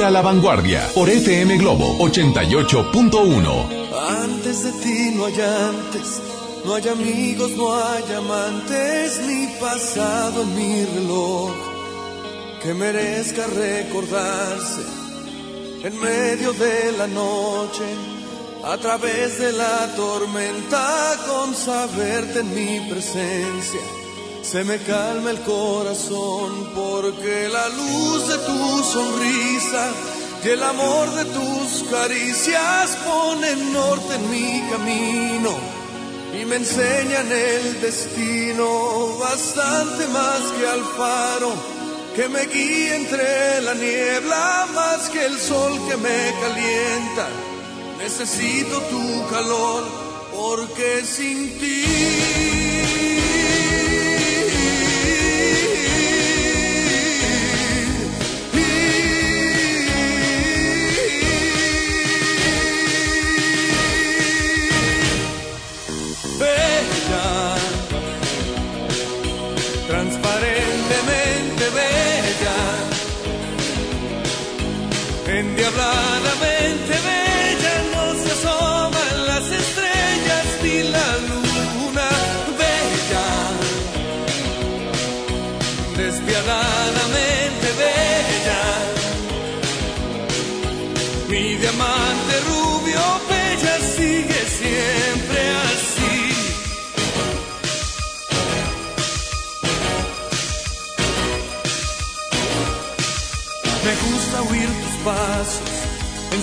Ponte a la vanguardia por FM Globo 88.1. Antes de ti no hay antes, no hay amigos, no hay amantes, ni pasado en mi reloj que merezca recordarse en medio de la noche, a través de la tormenta, con saberte en mi presencia. Se me calma el corazón porque la luz de tu sonrisa y el amor de tus caricias ponen norte en mi camino y me enseñan el destino bastante más que al faro que me guíe entre la niebla más que el sol que me calienta. Necesito tu calor porque sin ti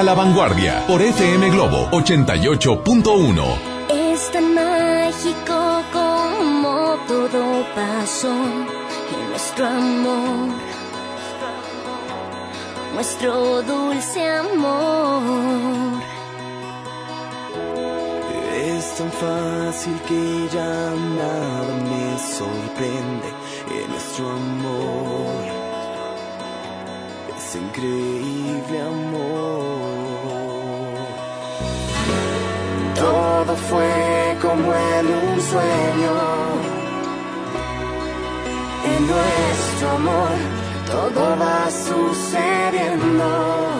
a la vanguardia por FM Globo 88.1. Es tan mágico como todo pasó en nuestro amor, nuestro dulce amor. Es tan fácil que ya nada me sorprende en nuestro amor. Es increíble amor. Todo fue como en un sueño. En nuestro amor todo va sucediendo.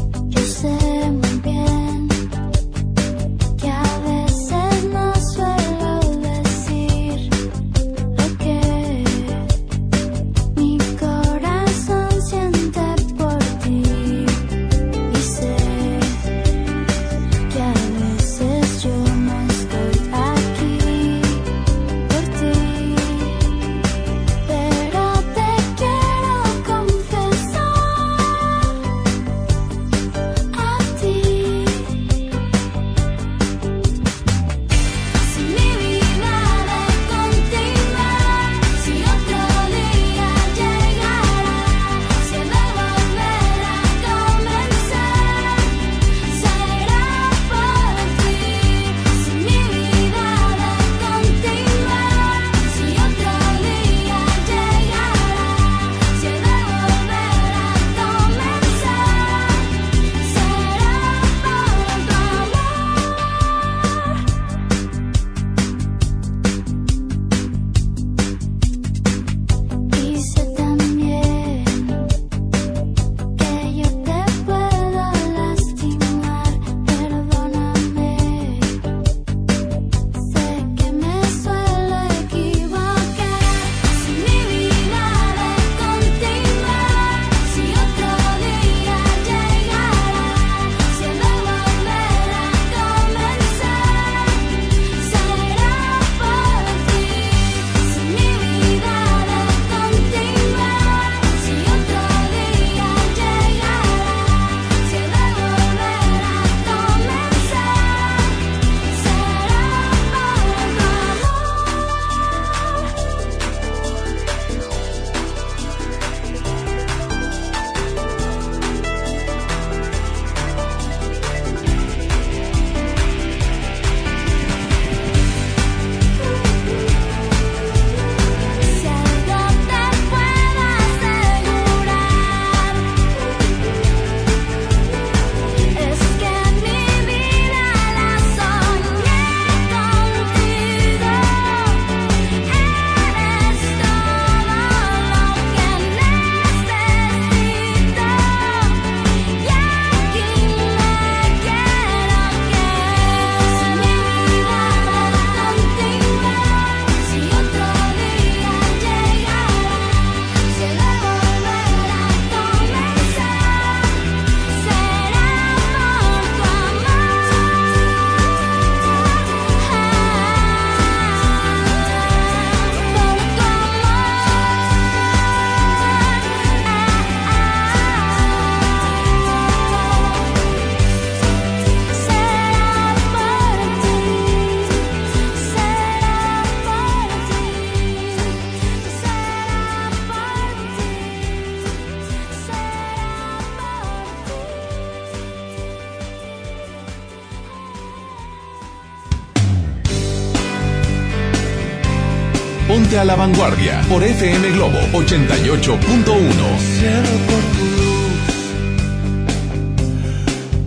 vanguardia por FM Globo 88.1.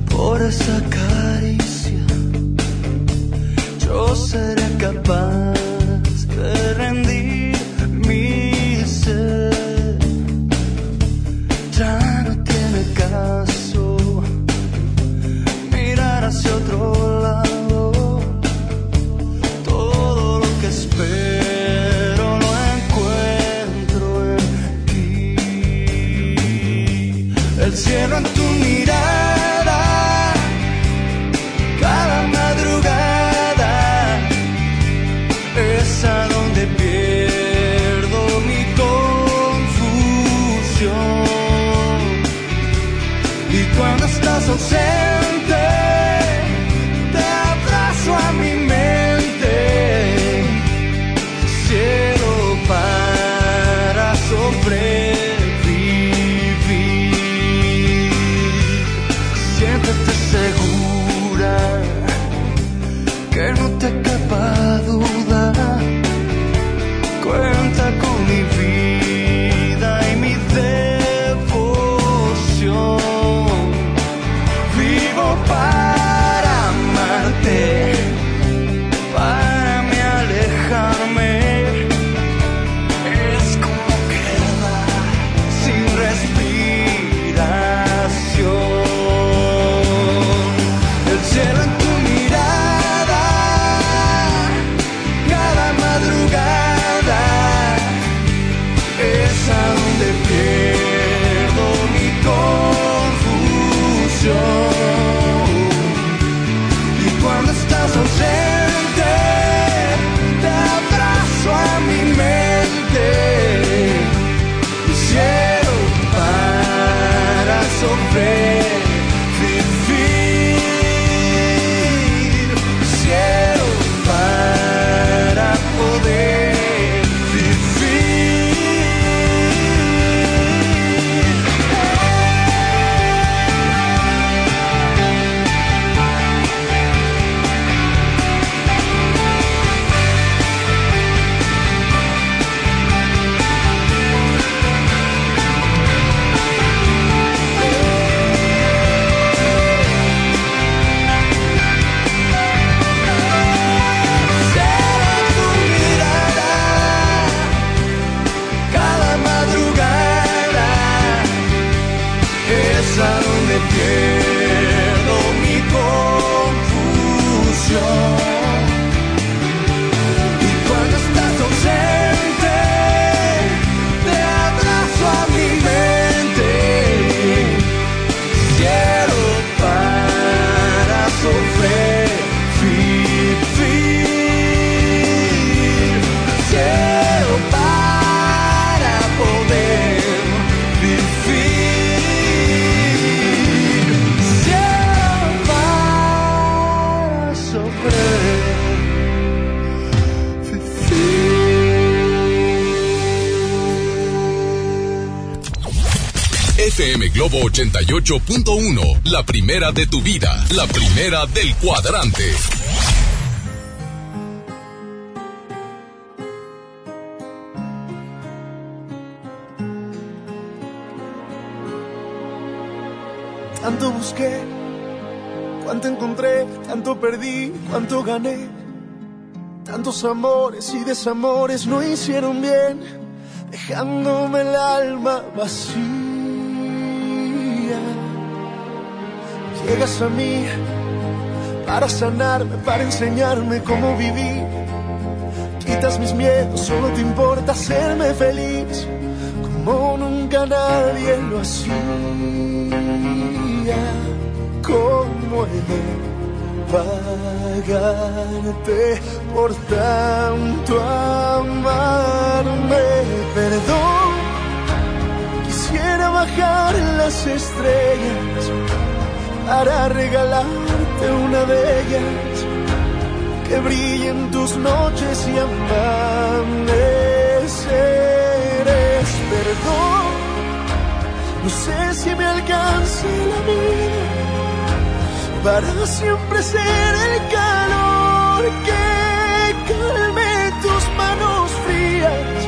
Por esa caricia, yo seré capaz. 88.1, la primera de tu vida, la primera del cuadrante. Tanto busqué, cuánto encontré, tanto perdí, cuánto gané. Tantos amores y desamores no hicieron bien, dejándome el alma vacía. Llegas a mí para sanarme, para enseñarme cómo vivir. Quitas mis miedos, solo te importa hacerme feliz, como nunca nadie lo hacía. ¿Cómo he de pagarte por tanto amarme? Perdón, quisiera bajar las estrellas para regalarte una de ellas que brille en tus noches y amaneceres. Perdón, no sé si me alcance la vida para siempre ser el calor que calme tus manos frías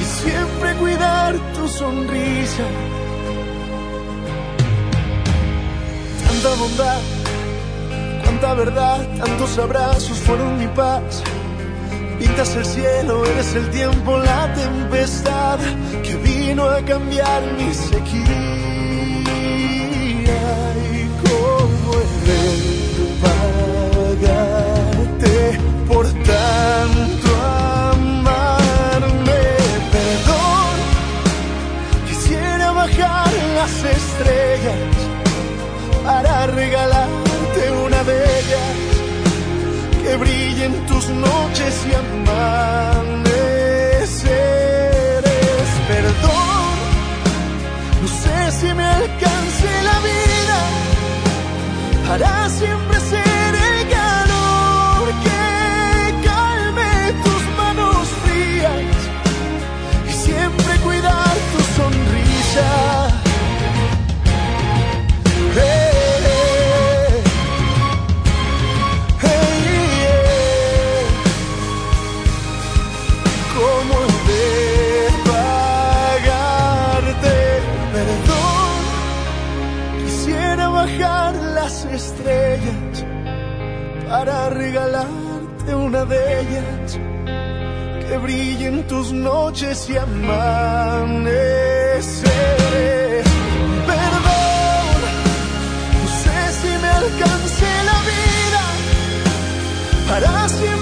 y siempre cuidar tu sonrisa. Tanta bondad, cuánta verdad, tantos abrazos fueron mi paz. Pintas el cielo, eres el tiempo, la tempestad que vino a cambiar mi sequía. Noches las estrellas para regalarte una de ellas que brille en tus noches y amaneceres. Perdón, no sé si me alcance la vida para siempre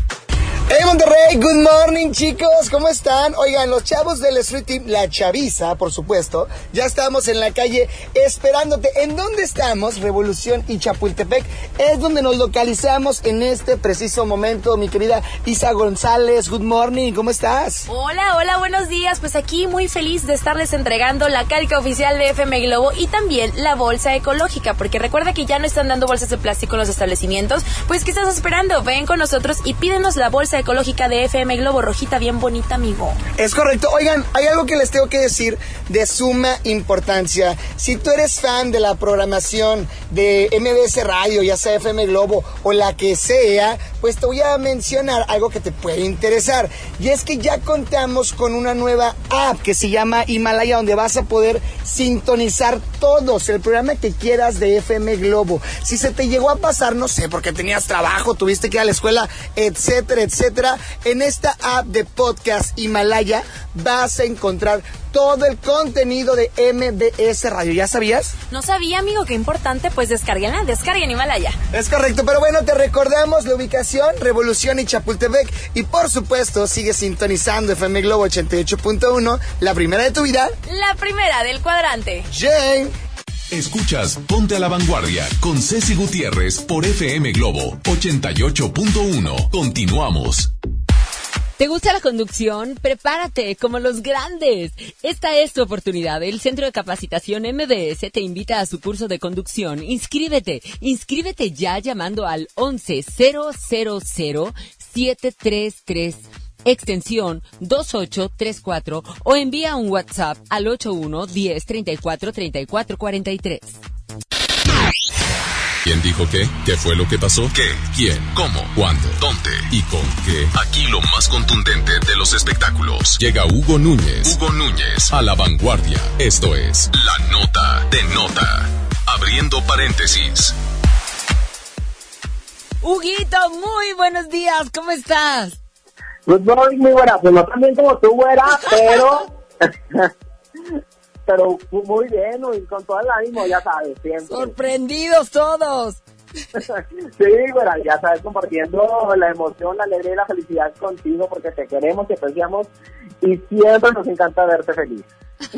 Hey Monterrey, good morning chicos, ¿cómo están? Oigan, los chavos del Street Team, la chaviza, por supuesto, ya estamos en la calle esperándote. ¿En dónde estamos? Revolución y Chapultepec es donde nos localizamos en este preciso momento, mi querida Isa González. Good morning, ¿cómo estás? Hola, hola, buenos días. Pues aquí muy feliz de estarles entregando la calca oficial de FM Globo y también la bolsa ecológica, porque recuerda que ya no están dando bolsas de plástico en los establecimientos. Pues, ¿qué estás esperando? Ven con nosotros y pídenos la bolsa ecológica de FM Globo, rojita bien bonita, amigo. Es correcto. Oigan, hay algo que les tengo que decir de suma importancia. Si tú eres fan de la programación de MBS Radio, ya sea FM Globo o la que sea, pues te voy a mencionar algo que te puede interesar. Y es que ya contamos con una nueva app que se llama Himalaya, donde vas a poder sintonizar todos el programa que quieras de FM Globo. Si se te llegó a pasar, no sé, porque tenías trabajo, tuviste que ir a la escuela, etcétera, etcétera etcétera. En esta app de podcast Himalaya vas a encontrar todo el contenido de MBS Radio. ¿Ya sabías? No sabía, amigo, qué importante, pues descarguenla, descarguen Himalaya. Es correcto, pero bueno, te recordamos la ubicación, Revolución y Chapultepec. Y por supuesto, sigue sintonizando FM Globo 88.1, la primera de tu vida. La primera del cuadrante. Jane. Escuchas Ponte a la Vanguardia con Ceci Gutiérrez por FM Globo 88.1. Continuamos. ¿Te gusta la conducción? Prepárate como los grandes. Esta es tu oportunidad. El Centro de Capacitación MBS te invita a su curso de conducción. Inscríbete. Inscríbete ya llamando al 11-000-733 extensión 2834 o envía un WhatsApp al 81 10 34 34 43. ¿Quién dijo qué? ¿Qué fue lo que pasó? ¿Qué? ¿Quién? ¿Cómo? ¿Cuándo? ¿Dónde? ¿Y con qué? Aquí lo más contundente de los espectáculos. Llega Hugo Núñez. Hugo Núñez a la vanguardia. Esto es La Nota de Nota. Abriendo paréntesis. Huguito, muy buenos días. ¿Cómo estás? Good morning, mi buena. Pues no tan bien como tú, güera, pero... [LAUGHS] pero muy bien, y con todo el ánimo, ya sabes, siempre. Sorprendidos todos. [LAUGHS] sí, güera, ya sabes, compartiendo la emoción, la alegría y la felicidad contigo, porque te queremos, te apreciamos, y siempre nos encanta verte feliz. [LAUGHS]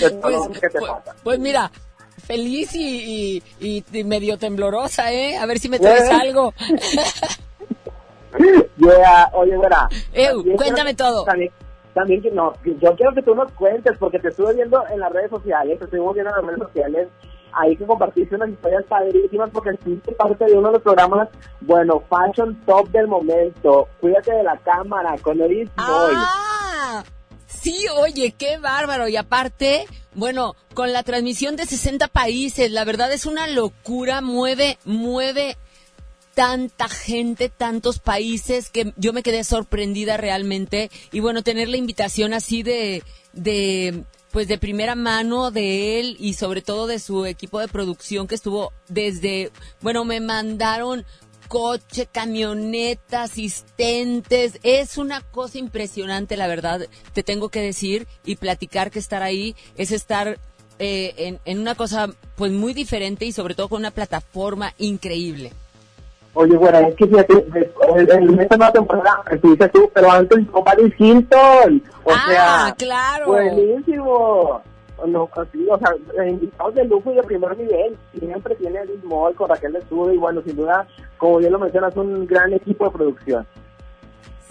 Pues, lo que te pues- pasa. pues mira, feliz y, y- y medio temblorosa, ¿eh? A ver si me traes ¿Eh? algo. [LAUGHS] Yeah, oye, güera. También cuéntame quiero- todo. También, también que no, yo quiero que tú nos cuentes, porque te estuve viendo en las redes sociales, te estuvimos viendo en las redes sociales, ahí que compartiste unas historias padrísimas, porque fuiste parte de uno de los programas, bueno, Fashion Top del momento, Cuídate de la cámara, con Edith. Ah, sí, oye, qué bárbaro. Y aparte, bueno, con la transmisión de 60 países, la verdad es una locura, mueve, mueve tanta gente, tantos países, que yo me quedé sorprendida realmente. Y bueno, tener la invitación así de, de, pues de primera mano de él y sobre todo de su equipo de producción que estuvo desde, bueno, me mandaron coche, camioneta, asistentes. Es una cosa impresionante, la verdad, te tengo que decir y platicar que estar ahí es estar eh, en, en una cosa pues muy diferente y sobre todo con una plataforma increíble. Oye, güera, es que fíjate, en, en esta nueva temporada estuviste tú, pero antes con Paris Hilton. O Ah, sea, claro. Buenísimo. No, así, o sea, invitados de lujo y de primer nivel. Siempre tiene Edith Moll con Raquel de Estudio y bueno, sin duda, como bien lo mencionas, un gran equipo de producción.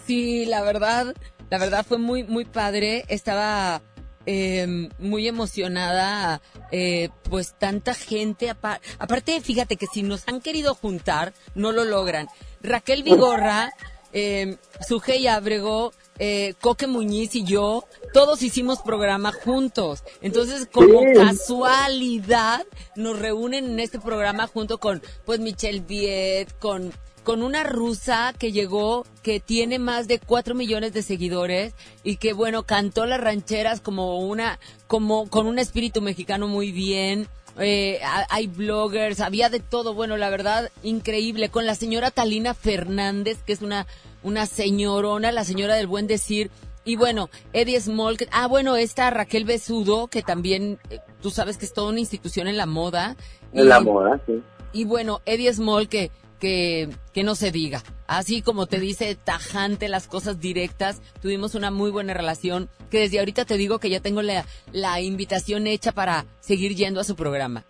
Sí, la verdad, la verdad fue muy, muy padre. Estaba eh, muy emocionada, eh, pues tanta gente. apa- aparte, fíjate que si nos han querido juntar, no lo logran. Raquel Vigorra, eh, Sujei Abrego, eh, Coque Muñiz y yo, todos hicimos programa juntos. Entonces, como Sí. casualidad, nos reúnen en este programa junto con, pues, Michelle Viet, con con una rusa que llegó, que tiene más de cuatro millones de seguidores y que bueno, cantó las rancheras como una, como con un espíritu mexicano muy bien. Eh, ha- hay bloggers, había de todo, bueno, la verdad, increíble. Con la señora Talina Fernández, que es una, una señorona, la señora del buen decir. Y bueno, Eddie Small, que- ah, bueno, esta Raquel Besudo, que también, eh, tú sabes que es toda una institución en la moda. En Y- la moda, sí. y bueno, Eddie Small que, que, que no se diga. Así como te dice tajante las cosas directas, tuvimos una muy buena relación que desde ahorita te digo que ya tengo la, la invitación hecha para seguir yendo a su programa.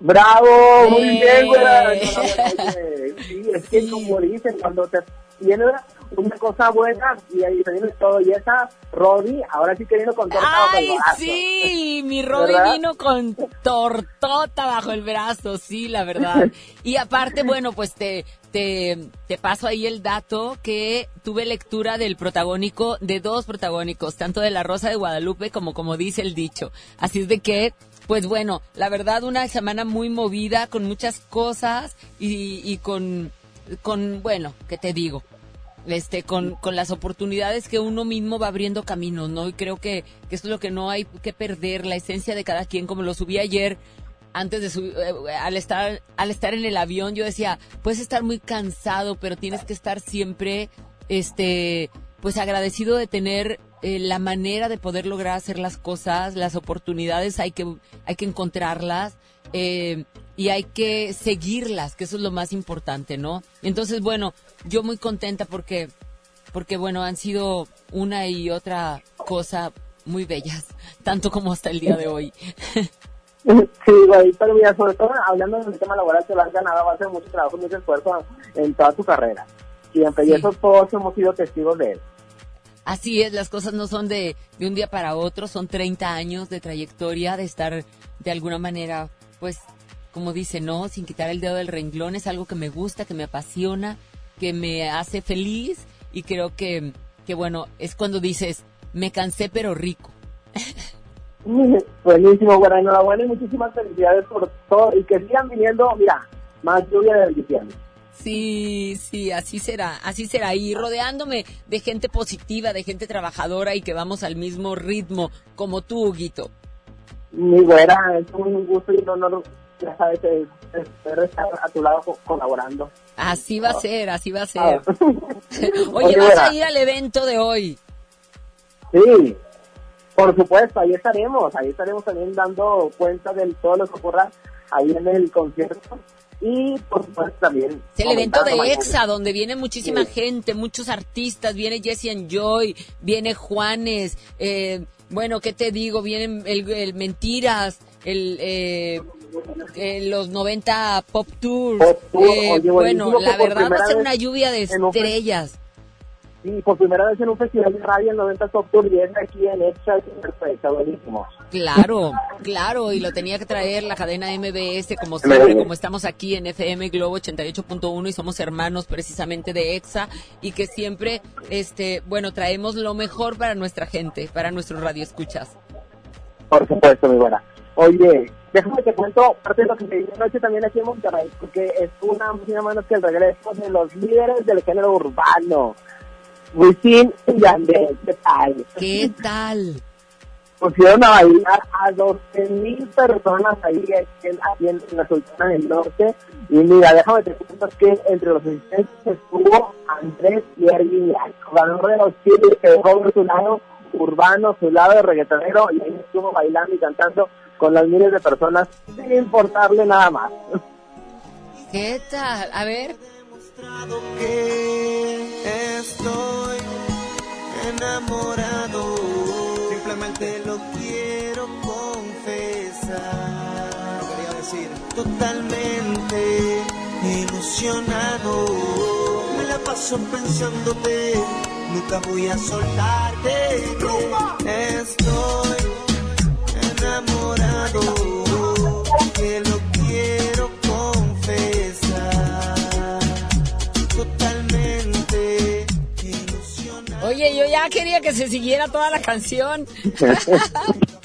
¡Bravo! Muy Eh. bien, Sí, es que como dicen, cuando te viene una, una cosa buena y ahí viene todo. Y esa Rodi, ahora sí que vino con torta bajo el ¡Ay, brazo. sí! Mi Robbie ¿Verdad? vino con tortota bajo el brazo, sí, la verdad. [LAUGHS] Y aparte, bueno, pues te, te, te paso ahí el dato que tuve lectura del protagónico, de dos protagónicos, tanto de La Rosa de Guadalupe como como dice el dicho. Así es de que, pues bueno, la verdad una semana muy movida, con muchas cosas y, y con, con, bueno, ¿qué te digo? este con, con las oportunidades que uno mismo va abriendo caminos, ¿no? Y creo que, que esto es lo que no hay que perder, la esencia de cada quien, como lo subí ayer antes de subir, eh, al estar, al estar en el avión, yo decía, puedes estar muy cansado, pero tienes que estar siempre, este, pues agradecido de tener eh, la manera de poder lograr hacer las cosas, las oportunidades hay que, hay que encontrarlas eh, y hay que seguirlas, que eso es lo más importante, ¿no? Entonces, bueno, yo muy contenta porque, porque bueno, han sido una y otra cosa muy bellas, [LAUGHS] tanto como hasta el día de hoy. [LAUGHS] Sí, güey, pero mira, sobre todo hablando del tema laboral, te has ganado a base de mucho trabajo, mucho esfuerzo en toda tu carrera. Siempre, y Sí. eso todos hemos sido testigos de él. Así es, las cosas no son de, de un día para otro, son 30 años de trayectoria, de estar de alguna manera, pues, como dice, no, sin quitar el dedo del renglón, es algo que me gusta, que me apasiona, que me hace feliz y creo que, que bueno, es cuando dices, me cansé pero rico. [LAUGHS] Buenísimo, bueno, enhorabuena y muchísimas felicidades por todo y que sigan viniendo, mira, más lluvia de bendiciones. Sí, sí, así será, así será. Y rodeándome de gente positiva, de gente trabajadora y que vamos al mismo ritmo, como tú, Huguito. Mi güera, es un gusto y un honor, ya sabes, es- espero estar a tu lado co- colaborando. Así va a ser, así va a ser. Ah. [LAUGHS] Oye, vas a ir al evento de hoy. Sí, por supuesto, ahí estaremos, ahí estaremos también dando cuenta de todo lo que ocurra ahí en el concierto y por supuesto también... Es el evento de mañana. EXA, donde viene muchísima gente, muchos artistas, viene Jesse and Joy, viene Juanes, eh, bueno, ¿qué te digo? Vienen el, el Mentiras, el, eh, eh, los 90 Pop Tours. Tour, eh, oye, bueno, la verdad va a ser una lluvia de en un estrellas. Sí, por primera vez en un festival de radio en 90 Top Tour y es aquí en Extra, está buenísimo. Claro, claro, y lo tenía que traer la cadena MBS, como siempre, como estamos aquí en FM Globo 88.1 y somos hermanos precisamente de EXA, y que siempre, este, bueno, traemos lo mejor para nuestra gente, para nuestros radioescuchas. Por supuesto, mi buena. Oye, déjame te cuento parte de lo que se vivió anoche también aquí en Monterrey, porque es una música menos que el regreso de los líderes del género urbano. Wisin y Yandel, ¿qué tal? ¿Qué tal? Pusieron a bailar a 12 mil personas ahí en, aquí en la Sultana del Norte. Y mira, déjame te cuento que entre los asistentes estuvo Andrés Pierre Guignac, jugador de los Chiles, que dejó de su lado urbano, su lado de reggaetonero, y ahí estuvo bailando y cantando con las miles de personas sin importarle nada más. ¿Qué tal? A ver. Estoy enamorado, simplemente lo quiero confesar. Quería decir, totalmente ilusionado. Me la paso pensándote, nunca voy a soltarte. Estoy enamorado, que lo quiero confesar. Totalmente Oye, yo ya quería que se siguiera toda la canción. [LAUGHS]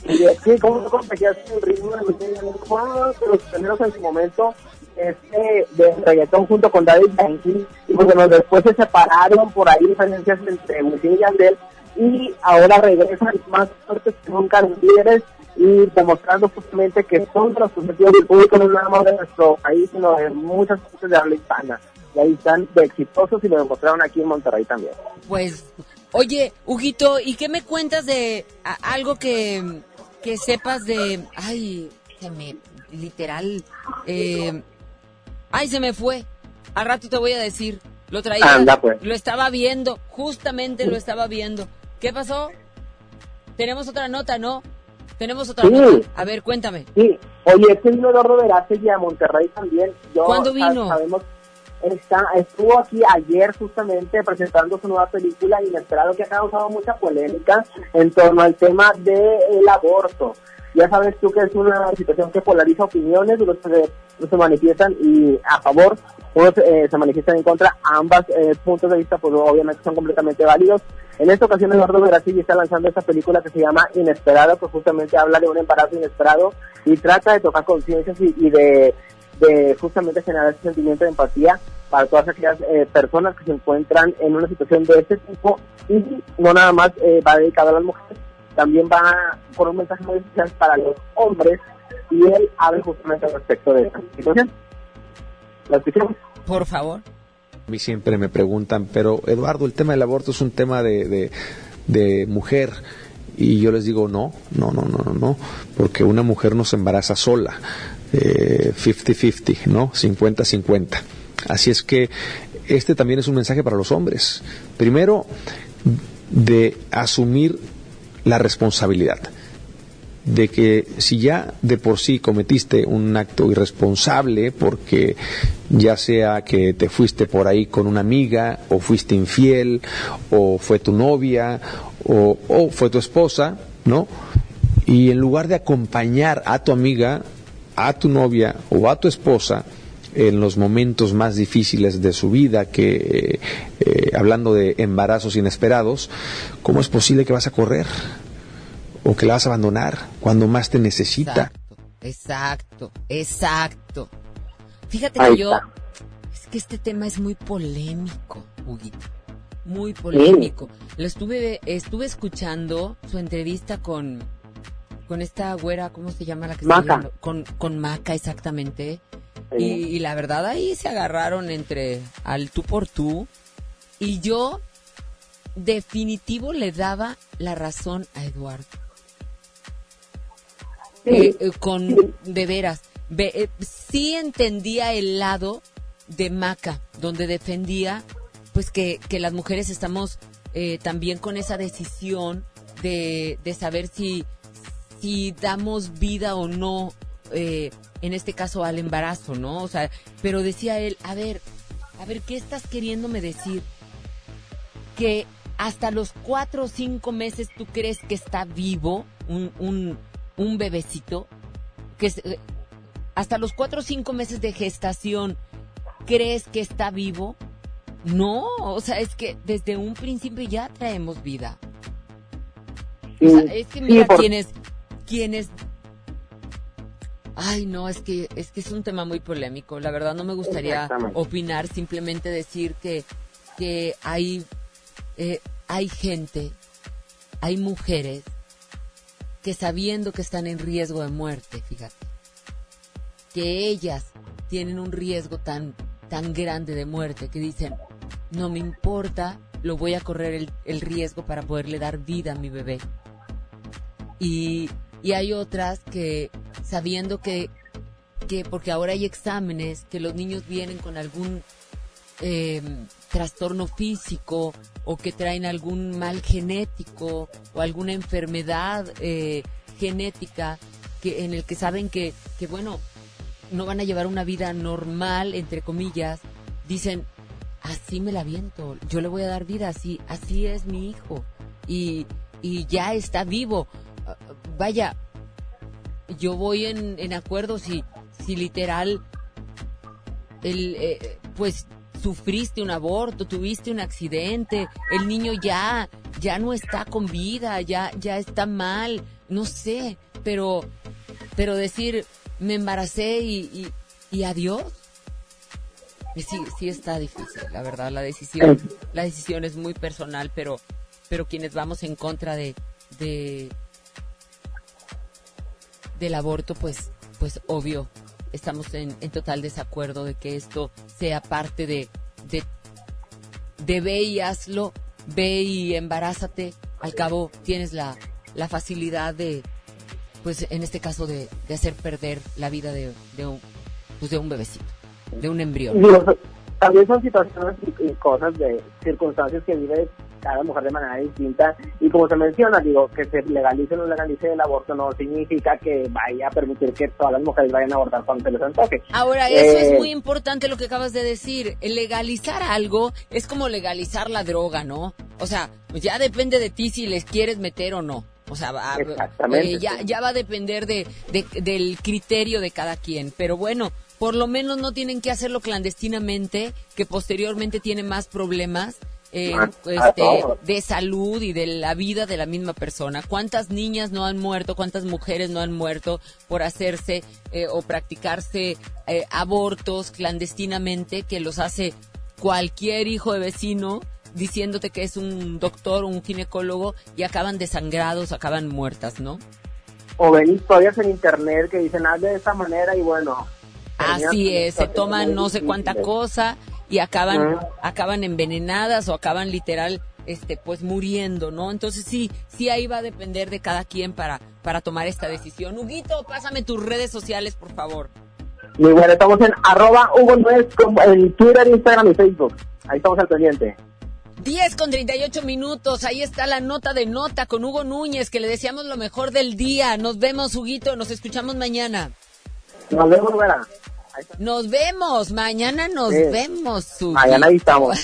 Y que como no competías el ritmo de los primeros en su momento este de reggaetón junto con y pues bueno, después se separaron por ahí diferencias entre Wisin y Yandel y ahora regresan más fuertes que nunca los líderes y demostrando justamente que son los objetivos del público no nada más de nuestro país sino de muchas partes de habla hispana y ahí están de exitosos y lo demostraron aquí en Monterrey también. Pues, oye, Huguito, ¿y qué me cuentas de algo que, que sepas de... Ay, se me... Literal... Eh, ay, se me fue. Al rato te voy a decir. Lo traía... Anda, pues. Lo estaba viendo. Justamente lo estaba viendo. ¿Qué pasó? Tenemos otra nota, ¿no? Tenemos otra Sí. nota. A ver, cuéntame. Sí, oye, este vino Eduardo Verástegui a Monterrey también. Yo, ¿Cuándo sa- vino? Sabemos, está, estuvo aquí ayer justamente presentando su nueva película Inesperado que ha causado mucha polémica en torno al tema del aborto. Ya sabes tú que es una situación que polariza opiniones, los que se, manifiestan y a favor, unos eh, se manifiestan en contra, ambas eh, puntos de vista pues obviamente son completamente válidos. En esta ocasión Eduardo Verástegui está lanzando esta película que se llama Inesperado, que justamente habla de un embarazo inesperado y trata de tocar conciencias y, y de, de justamente generar ese sentimiento de empatía para todas aquellas eh, personas que se encuentran en una situación de este tipo y no nada más eh, va dedicado a las mujeres, también va con un mensaje muy especial para los hombres y él habla justamente al respecto de esta situación. ¿La escuchamos? Por favor. A mí siempre me preguntan, pero Eduardo, el tema del aborto es un tema de, de, de mujer. Y yo les digo, no, no, no, no, no, no, porque una mujer no se embaraza sola, eh, 50-50, ¿no? 50-50. Así es que este también es un mensaje para los hombres. Primero, de asumir la responsabilidad de que si ya de por sí cometiste un acto irresponsable porque ya sea que te fuiste por ahí con una amiga o fuiste infiel o fue tu novia o, o fue tu esposa, ¿no? Y en lugar de acompañar a tu amiga, a tu novia o a tu esposa en los momentos más difíciles de su vida, que eh, eh, hablando de embarazos inesperados, ¿cómo es posible que vas a correr? o que la vas a abandonar cuando más te necesita. Exacto, exacto. Fíjate Ahí que yo, es que este tema es muy polémico, Huguito. Muy polémico. Lo estuve, estuve escuchando su entrevista con, con esta güera, ¿cómo se llama la que está Maca. hablando? Con, con Maca, exactamente. Sí. Y, y la verdad ahí se agarraron entre al tú por tú. Y yo definitivo le daba la razón a Eduardo. Eh, eh, con de veras ve- eh, sí entendía el lado de Maca donde defendía pues que, que las mujeres estamos eh, también con esa decisión de, de saber si si damos vida o no eh, en este caso al embarazo no o sea pero decía él a ver a ver qué estás queriéndome decir que hasta los cuatro o cinco meses tú crees que está vivo un, un, un bebecito, que es- eh, hasta los cuatro o cinco meses de gestación crees que está vivo. No, o sea, es que desde un principio ya traemos vida. O sea, es que Sí, mira, por- quienes, quienes Ay, no, es que es que es un tema muy polémico. La verdad no me gustaría opinar, simplemente decir que que hay eh, hay gente, hay mujeres que sabiendo que están en riesgo de muerte, fíjate, que ellas tienen un riesgo tan tan grande de muerte que dicen no me importa, lo voy a correr el, el riesgo para poderle dar vida a mi bebé. Y, y hay otras que sabiendo que, que, porque ahora hay exámenes, que los niños vienen con algún eh, trastorno físico o que traen algún mal genético o alguna enfermedad eh, genética que, en el que saben que, que, bueno, no van a llevar una vida normal, entre comillas, dicen, así me la viento, yo le voy a dar vida, así, así es mi hijo y, y ya está vivo. Vaya, yo voy en, en acuerdo si, si literal, el, eh, pues sufriste un aborto, tuviste un accidente, el niño ya, ya no está con vida, ya, ya está mal, no sé, pero, pero decir, me embaracé y, y, y adiós, sí, sí está difícil, la verdad, la decisión, la decisión es muy personal, pero, pero quienes vamos en contra de, de, del aborto, pues, pues obvio, estamos en, total desacuerdo de que esto sea parte de, de, de ve y hazlo, ve y embarázate, al cabo tienes la, la facilidad de, pues en este caso de, de hacer perder la vida de, de un, pues de un bebecito, de un embrión. También son situaciones y, y cosas de circunstancias que vive cada mujer de manera distinta y como se menciona, digo, que se legalice o no legalice el aborto no significa que vaya a permitir que todas las mujeres vayan a abortar cuando se les antoje. Ahora, eso Eh, es muy importante lo que acabas de decir. El legalizar algo es como legalizar la droga, ¿no? O sea, pues ya depende de ti si les quieres meter o no. O sea, va- eh, ya, ya va a depender de, de- del criterio de cada quien. Pero bueno, por lo menos no tienen que hacerlo clandestinamente, que posteriormente tiene más problemas. Eh, Ah, este, todo. de salud y de la vida de la misma persona. ¿Cuántas niñas no han muerto? ¿Cuántas mujeres no han muerto por hacerse eh, o practicarse eh, abortos clandestinamente que los hace cualquier hijo de vecino diciéndote que es un doctor, un ginecólogo y acaban desangrados, acaban muertas, ¿no? O ven historias en internet que dicen, haz de esta manera y bueno. Así es, se toman no sé cuánta cosa y acaban, acaban envenenadas o acaban literal, este, pues muriendo, ¿no? Entonces sí, sí ahí va a depender de cada quien para, para tomar esta decisión. Huguito, pásame tus redes sociales, por favor. Muy bueno, estamos en arroba Hugo Nuez en Twitter, Instagram y Facebook. Ahí estamos al pendiente. 10 con 38 minutos, ahí está la nota de nota con Hugo Núñez, que le deseamos lo mejor del día. Nos vemos, Huguito, nos escuchamos mañana. Nos vemos, Vera. Nos vemos, mañana nos Sí. vemos. Mañana ahí estamos.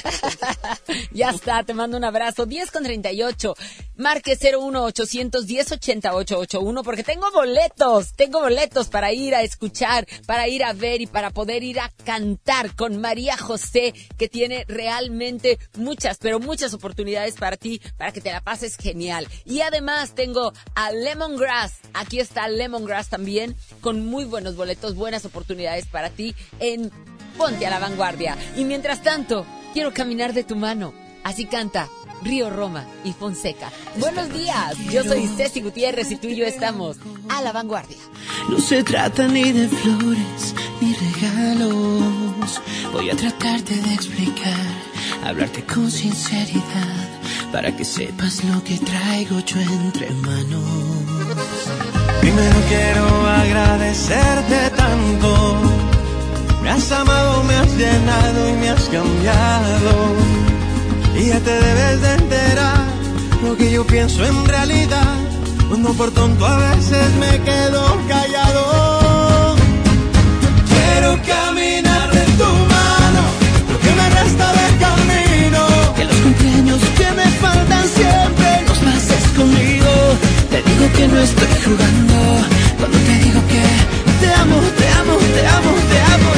[LAUGHS] ya está, te mando un abrazo. 10 con 38. Marque 01810 88881 porque tengo boletos, tengo boletos para ir a escuchar, para ir a ver y para poder ir a cantar con María José, que tiene realmente muchas, pero muchas oportunidades para ti, para que te la pases genial. Y además tengo a Lemongrass, aquí está Lemongrass también, con muy buenos boletos, buenas oportunidades para ti en Ponte a la vanguardia. Y mientras tanto, quiero caminar de tu mano. Así canta Río Roma y Fonseca. Buenos días, yo soy Ceci Gutiérrez y tú y yo estamos a la vanguardia. No se trata ni de flores ni regalos. Voy a tratarte de explicar, hablarte con sinceridad, para que sepas lo que traigo yo entre manos. Primero quiero agradecerte tanto. Me has amado, me has llenado y me has cambiado. Y ya te debes de enterar lo que yo pienso en realidad. Cuando por tonto a veces me quedo callado. Quiero caminar de tu mano, lo que me resta de camino. Que los cumpleaños que me faltan siempre los pases conmigo. Te digo que no estoy jugando cuando te digo que te amo,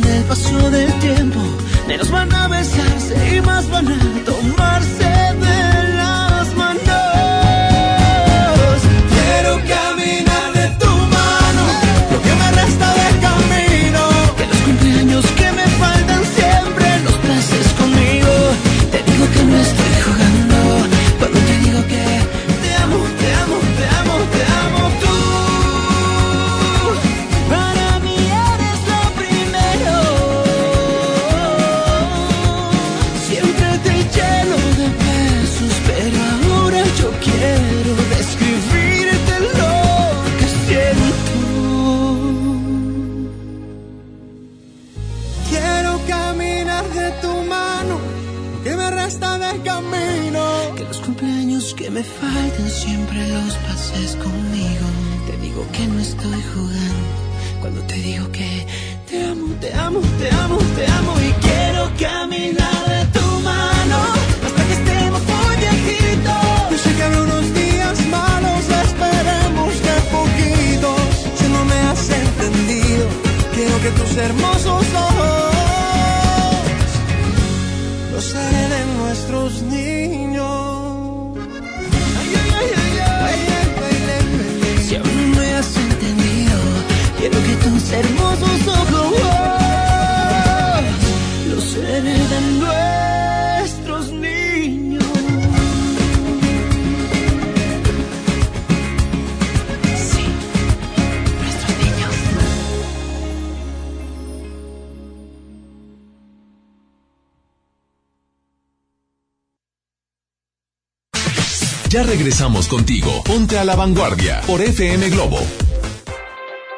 con el paso del tiempo, menos van a besarse y más van a tomarse siempre los pases conmigo. Te digo que no estoy jugando cuando te digo que te amo, te amo, te amo, te amo y quiero caminar de tu mano hasta que estemos muy viejitos. Yo sé que habrá unos días malos, esperemos que poquitos. Si no me has entendido, quiero que tus hermosos ojos los haré de nuestros niños. Ya regresamos contigo. Ponte a la vanguardia por FM Globo.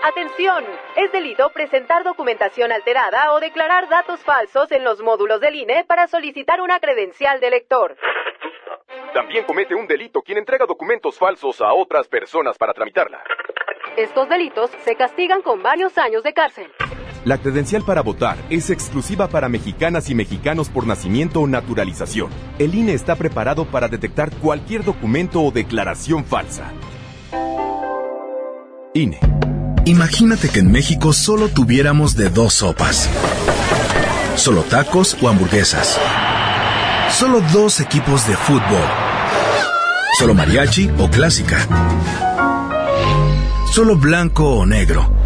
Atención, es delito presentar documentación alterada o declarar datos falsos en los módulos del INE para solicitar una credencial de lector. También comete un delito quien entrega documentos falsos a otras personas para tramitarla. Estos delitos se castigan con varios años de cárcel. La credencial para votar es exclusiva para mexicanas y mexicanos por nacimiento o naturalización. El INE está preparado para detectar cualquier documento o declaración falsa. INE. Imagínate que en México solo tuviéramos de dos sopas. Solo tacos o hamburguesas. Solo dos equipos de fútbol. Solo mariachi o clásica. Solo blanco o negro.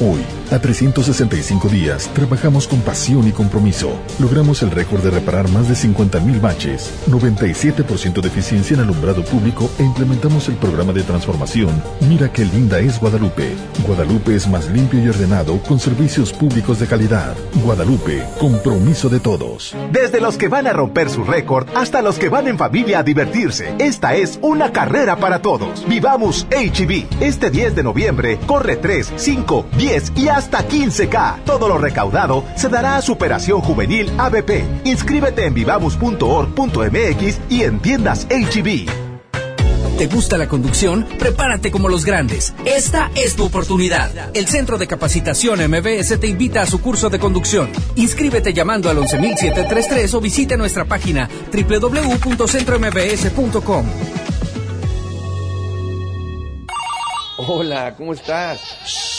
Hoy, a 365 días, trabajamos con pasión y compromiso. Logramos el récord de reparar más de 50.000 baches, 97% de eficiencia en alumbrado público e implementamos el programa de transformación Mira qué linda es Guadalupe. Guadalupe es más limpio y ordenado con servicios públicos de calidad. Guadalupe, compromiso de todos. Desde los que van a romper su récord hasta los que van en familia a divertirse. Esta es una carrera para todos. Vivamos HB. Este 10 de noviembre corre 3, 5, 10 y hasta 15K. Todo lo recaudado se dará a Superación Juvenil ABP. Inscríbete en vivamos.org.mx y en tiendas HB. ¿Te gusta la conducción? Prepárate como los grandes. Esta es tu oportunidad. El Centro de Capacitación MBS te invita a su curso de conducción. Inscríbete llamando al 11733 o visita nuestra página www.centrombs.com. Hola, ¿cómo estás?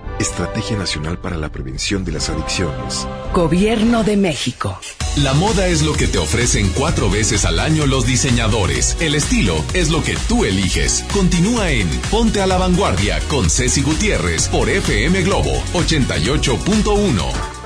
Estrategia Nacional para la Prevención de las Adicciones. Gobierno de México. La moda es lo que te ofrecen cuatro veces al año los diseñadores. El estilo es lo que tú eliges. Continúa en Ponte a la Vanguardia con Ceci Gutiérrez por FM Globo 88.1.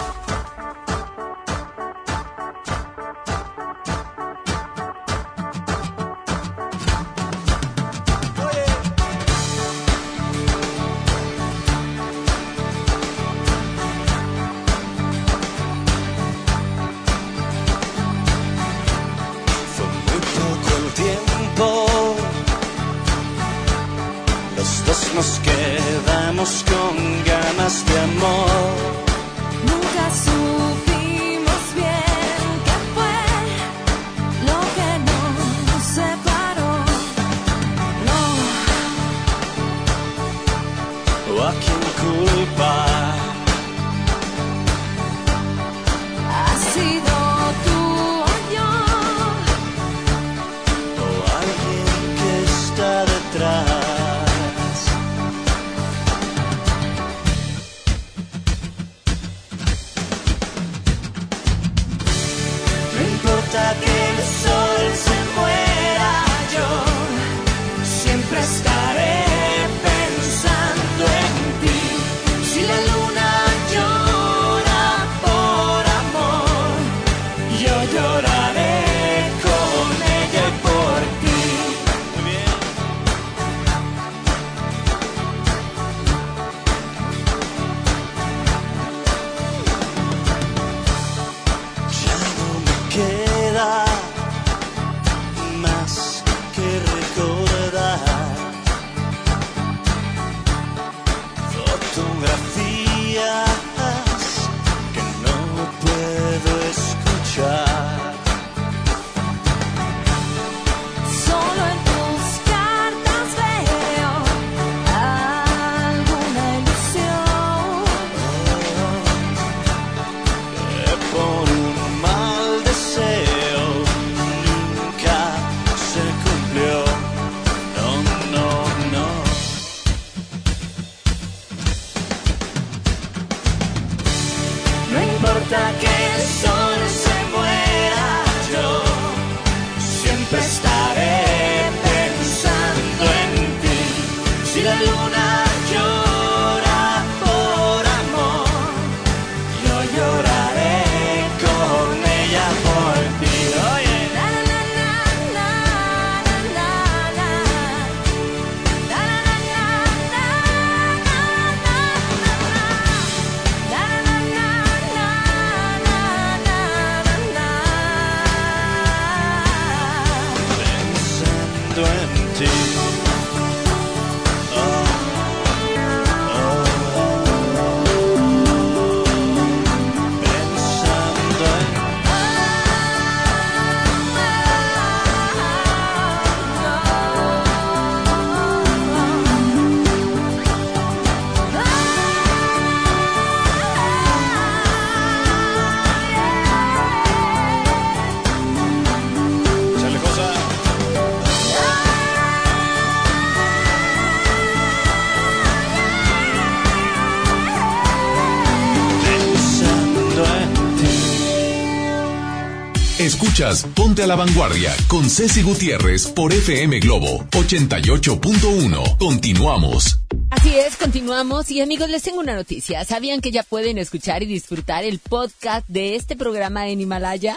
Ponte a la Vanguardia con Ceci Gutiérrez por FM Globo 88.1. Continuamos. Así es, continuamos. Y amigos, les tengo una noticia. ¿Sabían que ya pueden escuchar y disfrutar el podcast de este programa en Himalaya?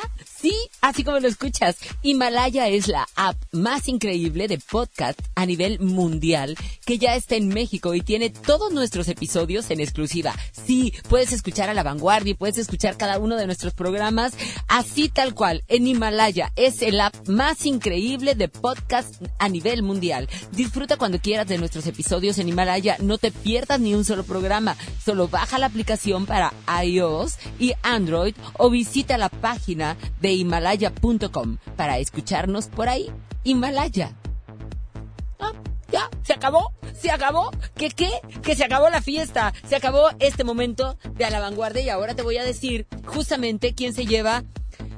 Sí, así como lo escuchas. Himalaya es la app más increíble de podcast a nivel mundial que ya está en México y tiene todos nuestros episodios en exclusiva. Sí, puedes escuchar a la vanguardia y puedes escuchar cada uno de nuestros programas así tal cual. En Himalaya es el app más increíble de podcast a nivel mundial. Disfruta cuando quieras de nuestros episodios en Himalaya. No te pierdas ni un solo programa. Solo baja la aplicación para iOS y Android o visita la página de himalaya.com para escucharnos por ahí. Himalaya. Ah, ya, se acabó, se acabó. ¿Qué qué? Que se acabó la fiesta. Se acabó este momento de a la vanguardia y ahora te voy a decir justamente quién se lleva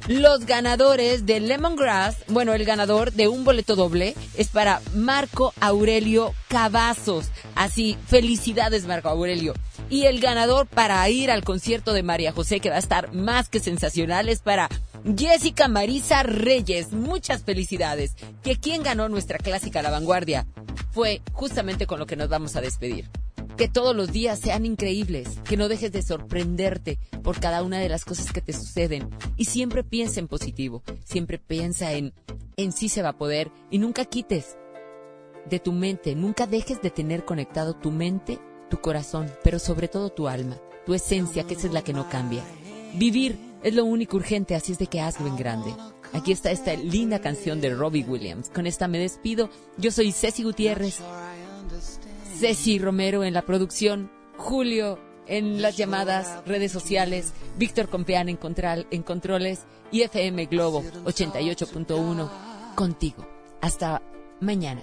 los ganadores de Lemongrass, bueno, el ganador de un boleto doble es para Marco Aurelio Cavazos. Así, felicidades Marco Aurelio. Y el ganador para ir al concierto de María José, que va a estar más que sensacional, es para Jessica Marisa Reyes. Muchas felicidades. Que quien ganó nuestra clásica La Vanguardia fue justamente con lo que nos vamos a despedir. Que todos los días sean increíbles, que no dejes de sorprenderte por cada una de las cosas que te suceden y siempre piensa en positivo, siempre piensa en en sí se va a poder y nunca quites de tu mente, nunca dejes de tener conectado tu mente, tu corazón, pero sobre todo tu alma, tu esencia, que esa es la que no cambia. Vivir es lo único urgente, así es de que hazlo en grande. Aquí está esta linda canción de Robbie Williams. Con esta me despido. Yo soy Ceci Gutiérrez. Ceci Romero en la producción, Julio en las llamadas, redes sociales, Víctor Compeán en, Contral- en controles y FM Globo 88.1 contigo. Hasta mañana.